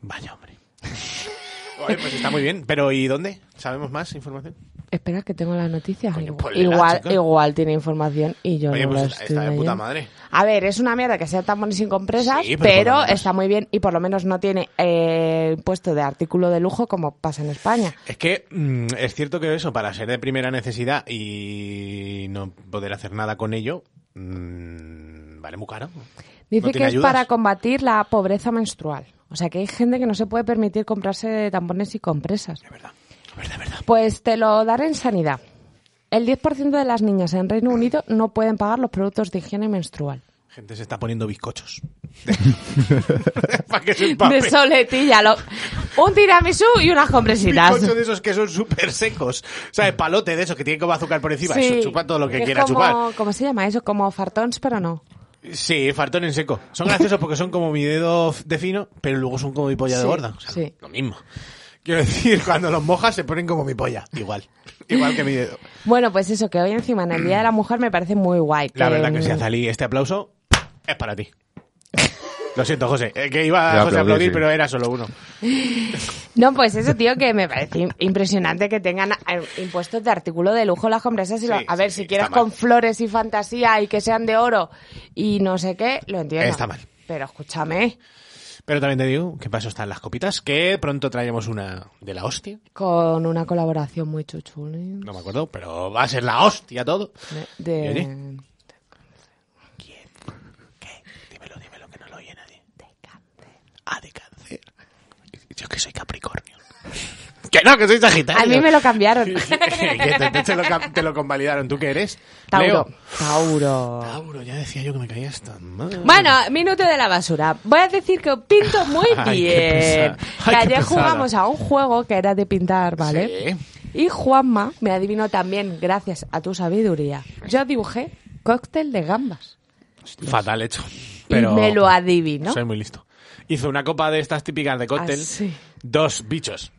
Vaya, hombre. Oye, pues está muy bien. Pero ¿y dónde? ¿Sabemos más información? Espera, que tengo las noticias. Coño, igual, ponlela, igual, chica. igual tiene información y yo Oye, no pues la está- estoy está de puta leyendo. madre. A ver, es una mierda que sea tampones sin compresas, Sí, pero pero, por lo menos- está muy bien y por lo menos no tiene eh, puesto de artículo de lujo como pasa en España. Es que mm, es cierto que eso, para ser de primera necesidad y no poder hacer nada con ello, mm, vale muy caro. Dice No que es ayudas. para combatir la pobreza menstrual. O sea que hay gente que no se puede permitir comprarse tampones y compresas. Es verdad, es verdad, es verdad. Pues te lo daré en sanidad. El 10% de las niñas en Reino Unido no pueden pagar los productos de higiene menstrual. Gente se está poniendo bizcochos. para que se empape. De soletilla. lo- Un tiramisú y unas compresitas. Bizcocho de esos que son súper secos. ¿Sabes? Palote de esos que tienen como azúcar por encima. Sí. Eso chupa todo lo que Es quiera como- chupar. ¿Cómo se llama eso? Como fartons, pero no. Sí, fartón en seco. Son graciosos porque son como mi dedo de fino, pero luego son como mi polla de gorda. O sea, sí. lo mismo. Quiero decir, cuando los mojas se ponen como mi polla. Igual. Igual que mi dedo. Bueno, pues eso, que hoy encima en el Día de la Mujer me parece muy guay. La verdad que mm, si Azalí, este aplauso es para ti. Lo siento, José. eh, que iba Ya, a José a aplaudir, sí. pero era solo uno. No, pues eso, tío, que me parece im- impresionante que tengan eh, impuestos de artículo de lujo las compresas. Y lo- Sí, a ver, sí, si sí, quieres con flores y fantasía y que sean de oro y no sé qué, lo entiendo. Está mal. Pero escúchame, Pero también te digo que paso están las copitas, que pronto traemos una de la hostia. con una colaboración muy chuchuli. No me acuerdo, pero va a ser la hostia todo. De, ¿Y de- oye? ¿Qué? Dímelo, dímelo, que no lo oye nadie. Ah, de cáncer. Yo que soy Capricornio. que no, que soy Sagitario. A mí me lo cambiaron. Que te, lo, te lo convalidaron. ¿Tú qué eres? Tauro. Leo. Tauro. Tauro, ya decía yo que me caía esta madre. Bueno, minuto de la basura. Voy a decir que pinto muy Ay, bien. Que Ay, ayer jugamos a un juego que era de pintar, ¿vale? Sí. Y Juanma me adivinó también, gracias a tu sabiduría. Yo dibujé cóctel de gambas. Fatal hecho. Pero Y me lo adivinó. Soy muy listo. Hizo una copa de estas típicas de cóctel. Ah, sí. Dos bichos.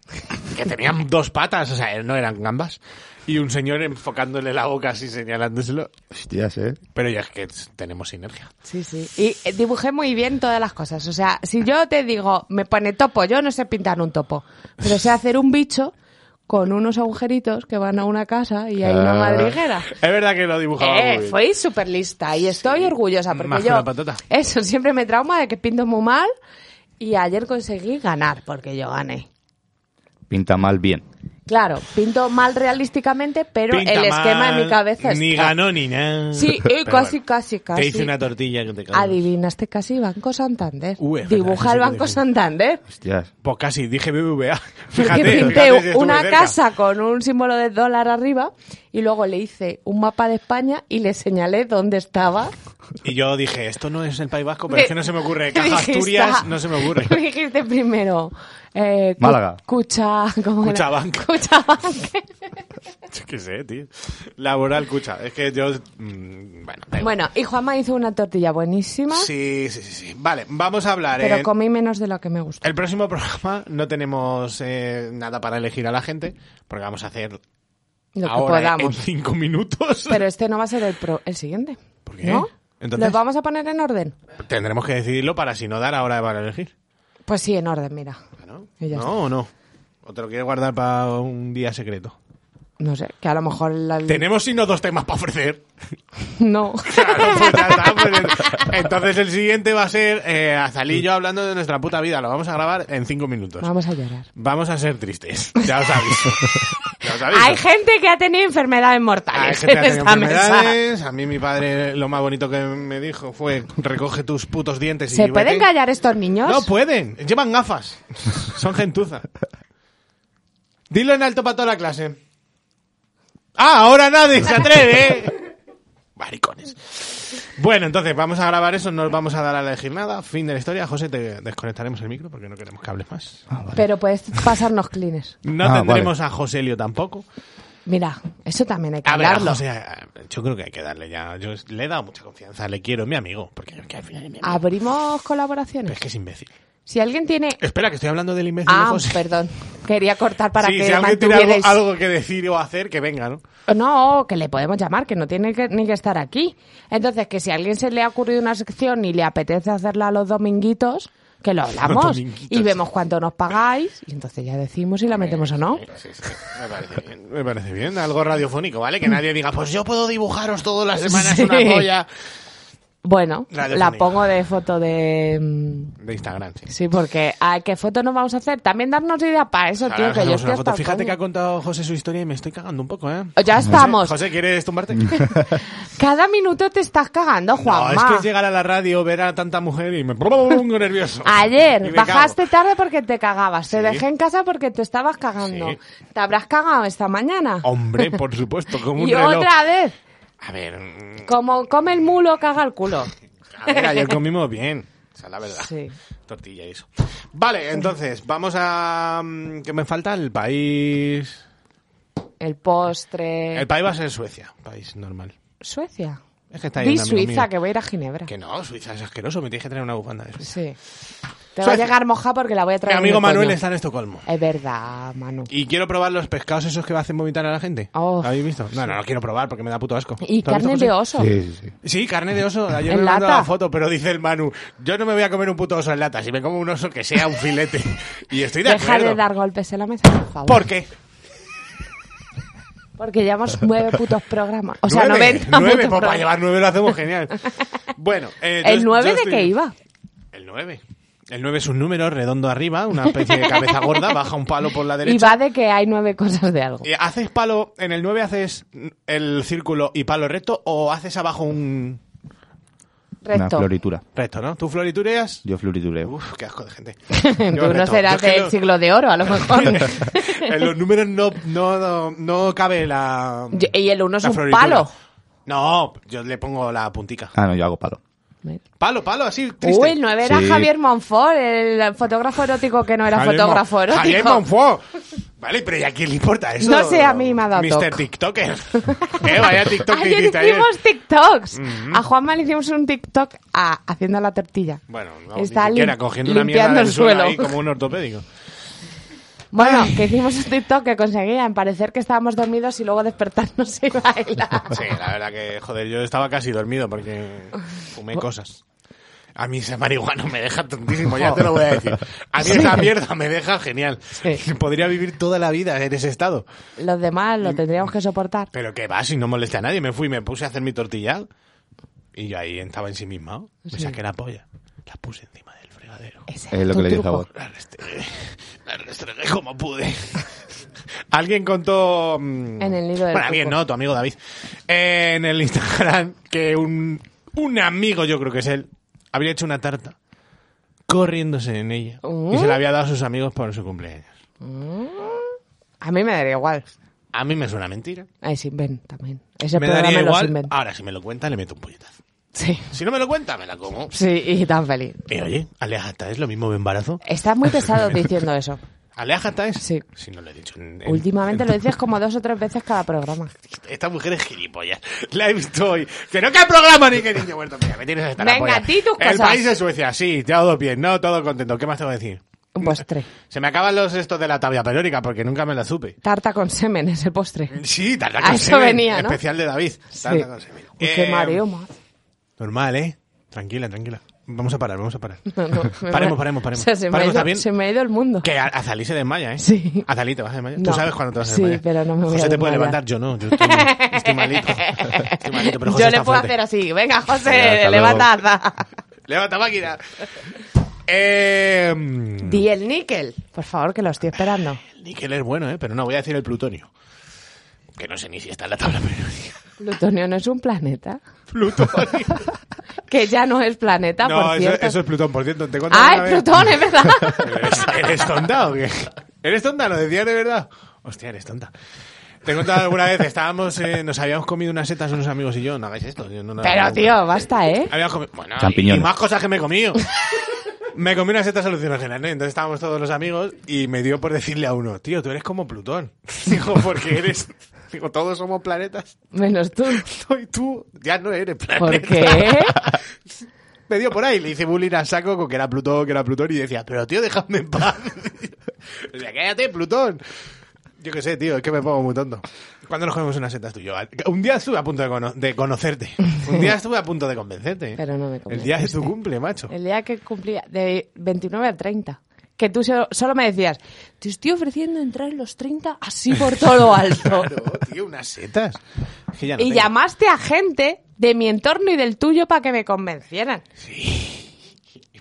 Que tenían dos patas, o sea, no eran gambas. Y un señor enfocándole la boca así, señalándoselo. Hostias, ¿eh? Pero ya es que tenemos sinergia. Sí, sí. Y eh, dibujé muy bien todas las cosas. O sea, si yo te digo, me pone topo, yo no sé pintar un topo, pero sé hacer un bicho con unos agujeritos que van a una casa y hay una Ah. madriguera. Es verdad que lo dibujaba muy Eh, bien. fui súper lista y estoy orgullosa porque yo patata. eso siempre me trauma de que pinto muy mal y ayer conseguí ganar porque yo gané. Pinta mal bien. Claro, pinto mal realísticamente, pero Pinta el esquema mal, en mi cabeza Ni está. ganó ni nada. Sí, eh, casi, bueno, casi, casi. Te hice una tortilla que te cago. Adivinaste casi Banco Santander. Es verdad, Dibuja el Banco. Santander. Hostias. Pues casi, dije BBVA. Porque Fíjate, pinté fíjate si estuve una cerca. casa con un símbolo de dólar arriba y luego le hice un mapa de España y le señalé dónde estaba. Y yo dije, esto no es el País Vasco, pero Me- es que no se me ocurre. Caja dijiste- Asturias no se me ocurre. Me dijiste primero. Eh, Málaga. Cucha. ¿cómo. Cuchabank. Yo qué sé, tío. Laboral Cucha. Es que yo... mm, Bueno, bueno, y Juanma hizo una tortilla buenísima, Sí, sí, sí, sí. Vale, vamos a hablar. pero en- comí menos de lo que me gustó. El próximo programa no tenemos eh, nada para elegir a la gente, porque vamos a hacer Lo que ahora en podamos. cinco minutos. Pero este no va a ser el, pro- el siguiente. ¿Por qué? ¿No? Entonces- ¿Los vamos a poner en orden? Tendremos que decidirlo para si no dar ahora para elegir. Pues sí, en orden, mira. ¿No? Y ya ¿No o no? ¿O te lo quieres guardar para un día secreto? No sé, que a lo mejor la... Tenemos sino dos temas para ofrecer. No. Claro, pues está, pues, entonces el siguiente va a ser eh, Azalí y yo hablando de nuestra puta vida. Lo vamos a grabar en cinco minutos. Vamos a llorar. Vamos a ser tristes. Ya os aviso. Ya os aviso. Hay gente que ha tenido enfermedades Hay mortales gente que en ha tenido mesa. enfermedades. A mí mi padre lo más bonito que me dijo fue recoge tus putos dientes y ¿Se vete". pueden callar estos niños? No pueden. Llevan gafas. Son gentuza. Dilo en alto para toda la clase. Ah, ahora nadie se atreve. ¿eh? Maricones. Bueno, entonces vamos a grabar eso, no os vamos a dar a elegir nada. Fin de la historia. José, te desconectaremos el micro porque no queremos que hables más. Pero puedes pasarnos clines. No Ah, tendremos a Joselio tampoco. Mira, eso también hay que A ver, a hablarlo. José, eh, yo creo que hay que darle ya. Yo le he dado mucha confianza, le quiero, es mi amigo. Porque que al final es mi amigo. ¿Abrimos Pero colaboraciones? es que es imbécil. Si alguien tiene... Espera, que estoy hablando del imbécil de Ah, José. perdón. Quería cortar para sí, que si alguien tiene algo, que decir o hacer, que venga, ¿no? No, que le podemos llamar, que no tiene que, ni que estar aquí. Entonces, que si a alguien se le ha ocurrido una sección y le apetece hacerla los dominguitos, que lo hablamos y vemos cuánto nos pagáis y entonces ya decimos si la metemos o no. Sí, sí, me parece bien. Me parece bien, algo radiofónico, ¿vale? Que nadie diga, pues yo puedo dibujaros todas las semanas una polla. Bueno, Radio la pongo de foto de... mm, De Instagram, sí. Sí, porque ¿a qué foto nos vamos a hacer? También darnos idea para eso, tío, que yo hacemos estoy una hasta foto. el Fíjate que ha contado José su historia y me estoy cagando un poco, ¿eh? Ya estamos. José, ¿quieres tumbarte? Cada minuto te estás cagando, Juanma. es que es llegar a la radio, ver a tanta mujer y me pongo nervioso. Y Ayer bajaste tarde porque te cagabas. Te Sí. dejé en casa porque te estabas cagando. Sí. ¿Te habrás cagado esta mañana? Hombre, por supuesto, como un y reloj. otra vez. A ver, mm, Como come el mulo, caga el culo. a ver, ayer comimos bien. O sea, la verdad. Sí. Tortilla y eso. Vale, entonces, vamos a... mm, ¿Qué me falta? El país... El postre. El país va a ser Suecia, país normal. Suecia. Es que está ahí Di Suiza, mío. que voy a ir a Ginebra. Que no, Suiza es asqueroso, me tienes que traer una bufanda de Suiza. Sí. Te va a llegar moja porque la voy a Mi traer. en amigo el Manuel está en Estocolmo. Es verdad, Manu. Y quiero probar los pescados esos que hacen vomitar a la gente. Oh. ¿Habéis visto? No, no, no quiero probar porque me da puto asco. Y ¿Tú has visto, carne de oso. Sí, sí, sí. Sí, carne de oso. Ayer ¿En me mandó la foto, pero dice el Manu, yo no me voy a comer un puto oso en lata, si me como un oso que sea un filete. Y estoy de Deja acuerdo. de dar golpes en la mesa, por favor. ¿Por qué? Porque llevamos nueve putos programas. O sea, nueve, 90 nueve, putos pues para llevar nueve lo hacemos genial. Bueno, eh, ¿El yo- 9 yo de estoy- qué iba? El 9. El 9 es un número redondo arriba, una especie de cabeza gorda, baja un palo por la Y derecha. va de que hay nueve cosas de algo. Eh, ¿Haces palo, en el 9 haces el círculo y palo recto o haces abajo un Una floritura. recto, no? ¿Tú floritureas? Yo floritureo. Uf, qué asco de gente. Tú no serás del no- siglo de oro, a lo mejor. en los números no, no, no, no cabe la. Yo- y el uno es la un floritura. palo. No, yo le pongo la puntica. Ah, no, yo hago palo. Palo, palo, así, triste. Uy, el 9 era Sí. Javier Monfort, el fotógrafo erótico que no era Javier fotógrafo Mon- erótico. Javier Monfort. Vale, pero ¿y a quién le importa eso? No sé, a mí me ha dado Mr. TikToker. ¿Eh? Vaya TikTok que Ayer hicimos TikToks. Mhm. A Juanma le hicimos un TikTok a- haciendo la tortilla. Bueno, no, Está ni siquiera cogiendo una mierda limpiando del el suelo suelo. ahí como un ortopédico. Bueno, que hicimos un TikTok que conseguía en parecer que estábamos dormidos y luego despertarnos y bailar. Sí, la verdad que, joder, yo estaba casi dormido porque fumé cosas. A mí ese marihuana me deja tontísimo, ya te lo voy a decir. A mí esa mierda me deja genial. Podría vivir toda la vida en ese estado. Los demás lo tendríamos que soportar. Pero que va, si no moleste a nadie. Me fui, me puse a hacer mi tortilla y yo ahí estaba en sí misma. Me Sí. saqué la polla, la puse encima del Ese Es lo que le truco. sabor. La restregué, la restregué como pude. Alguien contó... mm, En el del Bueno, no, tu amigo David. eh, en el Instagram que un, un amigo, yo creo que es él, había hecho una tarta corriéndose en ella. Mm. Y se la había dado a sus amigos por su cumpleaños. A mí me daría igual. A mí me suena mentira. Ahí sí, ven también. Ese me daría igual. Ahora, si me lo cuenta, le meto un puñetazo. Sí. Si no me lo cuenta, me la como. Sí, y tan feliz. Y oye, aléjate, ¿es lo mismo de embarazo? Estás muy pesado diciendo eso. ¿Aléjate? Sí. Si no lo he dicho. en- en- Últimamente en- lo dices como dos o tres veces cada programa. Esta mujer es gilipollas. La he visto hoy. Que no que programa ni que niño muerto. Mira, me tienes Venga, di tus El cosas. país de Suecia, sí, todo bien, no, todo contento. ¿Qué más tengo que decir? Un postre. Se me acaban los estos de la tabla periódica porque nunca me la supe. Tarta con semen, ese postre. Sí, tarta A con eso semen, venía, ¿no? Especial de David. Sí. Tarta con semen. Uy, qué Eh, mareo más. Normal, ¿eh? Tranquila, tranquila. Vamos a parar, vamos a parar. No, no, me- Paremos, paremos, paremos. O sea, se, me ha ido, también. se me ha ido el mundo. Que a- Azalí se desmaya, ¿eh? Sí. Azalí, ¿te vas a desmayar? No. Tú sabes cuándo te vas a Sí, desmayar. pero no me voy a José te puede levantar, yo no. Yo estoy, estoy malito. Estoy malito, pero José Yo le puedo fuerte. hacer así. Venga, José, levanta. Levanta máquina. Eh, Di el níquel. Por favor, que lo estoy esperando. el níquel es bueno, ¿eh? Pero no, voy a decir el plutonio. Que no sé ni si está en la tabla periódica. Plutonio no es un planeta. Plutonio. Que ya no es planeta, no, por eso, cierto. eso es Plutón, por cierto. ¿Te conté Ah? Plutón, es verdad. ¿Eres, eres tonta o qué? ¿Eres tonta? ¿Lo decías de verdad? Hostia, eres tonta. Te he contado alguna vez, estábamos, eh, nos habíamos comido unas setas unos amigos y yo, no hagáis esto. yo no hago Pero, tío, basta, ¿eh? Habíamos comido, bueno, y, Champiñones. y más cosas que me he comido. me comí unas setas alucinógenas, ¿no? Entonces estábamos todos los amigos y me dio por decirle a uno, tío, tú eres como Plutón. Digo, porque eres... Digo, todos somos planetas. Menos tú. Y tú ya no eres planeta. ¿Por qué? Me dio por ahí, le hice bullying a saco con que era Plutón, que era Plutón, y decía, pero tío, déjame en paz. o sea, cállate, Plutón. Yo qué sé, tío, es que me pongo muy tonto. ¿Cuándo nos comemos unas setas tú y yo? Un día estuve a punto de, cono- de conocerte. Un día estuve a punto de convencerte. ¿eh? Pero no me El día de tu convenciste. cumple, macho. El día que cumplía, de 29 al 30. Que tú solo, me decías, te estoy ofreciendo entrar en los 30 así por todo lo alto. Claro, tío, unas setas. Es que ya no y tengo. llamaste a gente de mi entorno y del tuyo para que me convencieran.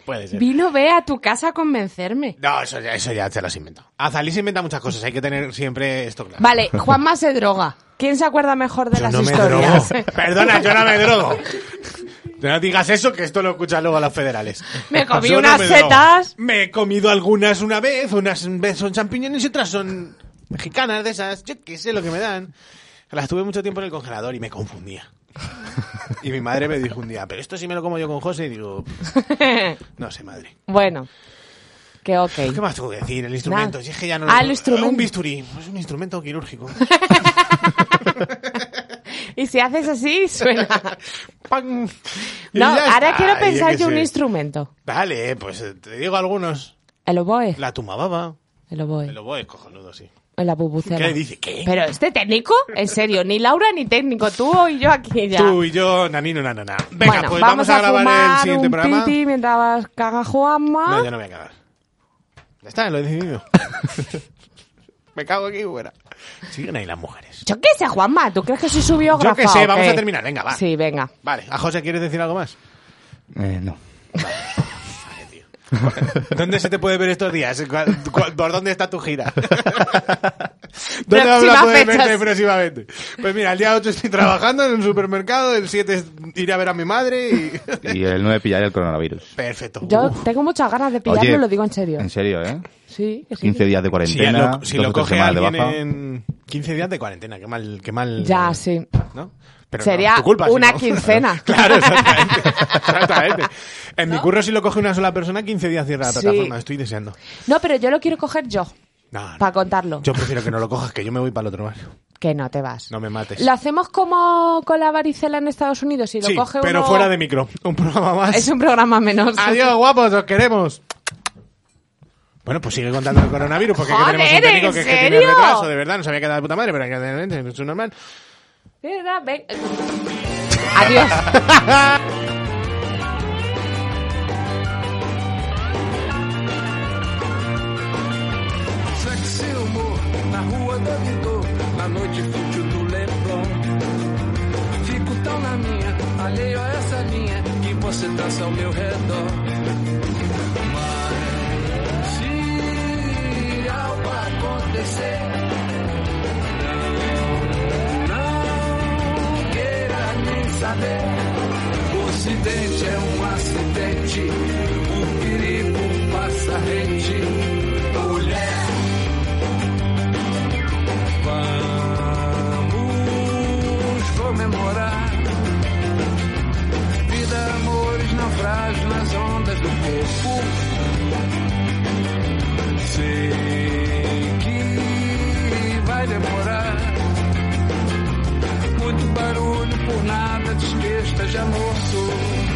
Puede ser. Vino ve a tu casa a convencerme. No, eso ya, eso ya te lo has inventado. Azalí se inventa muchas cosas, hay que tener siempre esto claro. Vale, Juanma se droga. ¿Quién se acuerda mejor de Yo las no me historias? drogo. Perdona, yo no me drogo. No digas eso, que esto lo escuchan luego los federales. Me comí Yo no unas me drogo. setas. Me he comido algunas una vez, unas son champiñones y otras son mexicanas de esas. Yo qué sé lo que me dan. Las tuve mucho tiempo en el congelador y me confundía. Y mi madre me dijo un día, pero esto sí me lo como yo con José. Y digo, no sé, madre. bueno, que ok. ¿Qué más tengo que decir? El instrumento. Si es que ya no Ah, lo- el instrumento. Un bisturí. Es un instrumento quirúrgico. Y si haces así, suena. No, ya ahora está, quiero pensar yo un sé. instrumento. Vale, pues eh, te digo algunos. El oboe. La tumababa. El oboe. El oboe cojonudo, sí. En la. ¿Qué dice? ¿Qué? Pero este técnico, en serio, ni Laura ni técnico, tú y yo aquí ya. Tú y yo, nanino, nanana. Venga, bueno, pues vamos, vamos, a, grabar fumar el siguiente un programa. piti mientras caga Juanma. No, yo no voy a cagar. Ya está, lo he decidido. Me cago aquí fuera. Siguen ahí las mujeres. Yo qué sé, Juanma, ¿tú crees que soy su biógrafa Yo qué sé, vamos a terminar, venga, va. Sí, venga. Vale, a José, ¿quieres decir algo más? Eh, no. ¿Dónde se te puede ver estos días? ¿Cuál- cuál- ¿Por dónde está tu gira? ¿Dónde vamos a Próximas poder fechas. verte próximamente? Pues mira, el día 8 estoy trabajando en un supermercado, el 7 es iré a ver a mi madre y... Y el 9 pillaré el coronavirus. Perfecto. Yo Uf. tengo muchas ganas de pillarlo, Oye, lo digo en serio. En serio, ¿eh? Sí, que sí. 15 días de Si, cuarentena, lo, si lo o tres coge semanas de alguien baja. en 15 días de cuarentena, qué mal... Qué mal Ya, sí. ¿no? Pero Sería no, tu culpa, si una no. quincena. claro, exactamente. exactamente. En mi curro si lo coge una sola persona, 15 días cierra la Sí. plataforma. Estoy deseando. No, pero yo lo quiero coger yo, No, no. para contarlo. Yo prefiero que no lo cojas, que yo me voy para el otro barrio. Que no te vas. No me mates. Lo hacemos como con la varicela en Estados Unidos y lo sí, coge pero uno- fuera de micro. Un programa más. Es un programa menos. Adiós, guapos, os queremos. Bueno, pues sigue contando el coronavirus, porque Joder, tenemos un técnico ¿en que, que tiene serio? retraso, de verdad, no sabía quedar de puta madre, pero hay que tener es normal. Adiós. na noite fútil do Leblon. Fico tão na minha, alheio a essa linha que você dança ao meu redor. Mas se algo acontecer, não queira nem saber. O acidente é um acidente, o perigo passa rente. comemorar. Vida, amores, naufrágios nas ondas do corpo. Sei que vai demorar. Muito barulho por nada, desbesta já morto.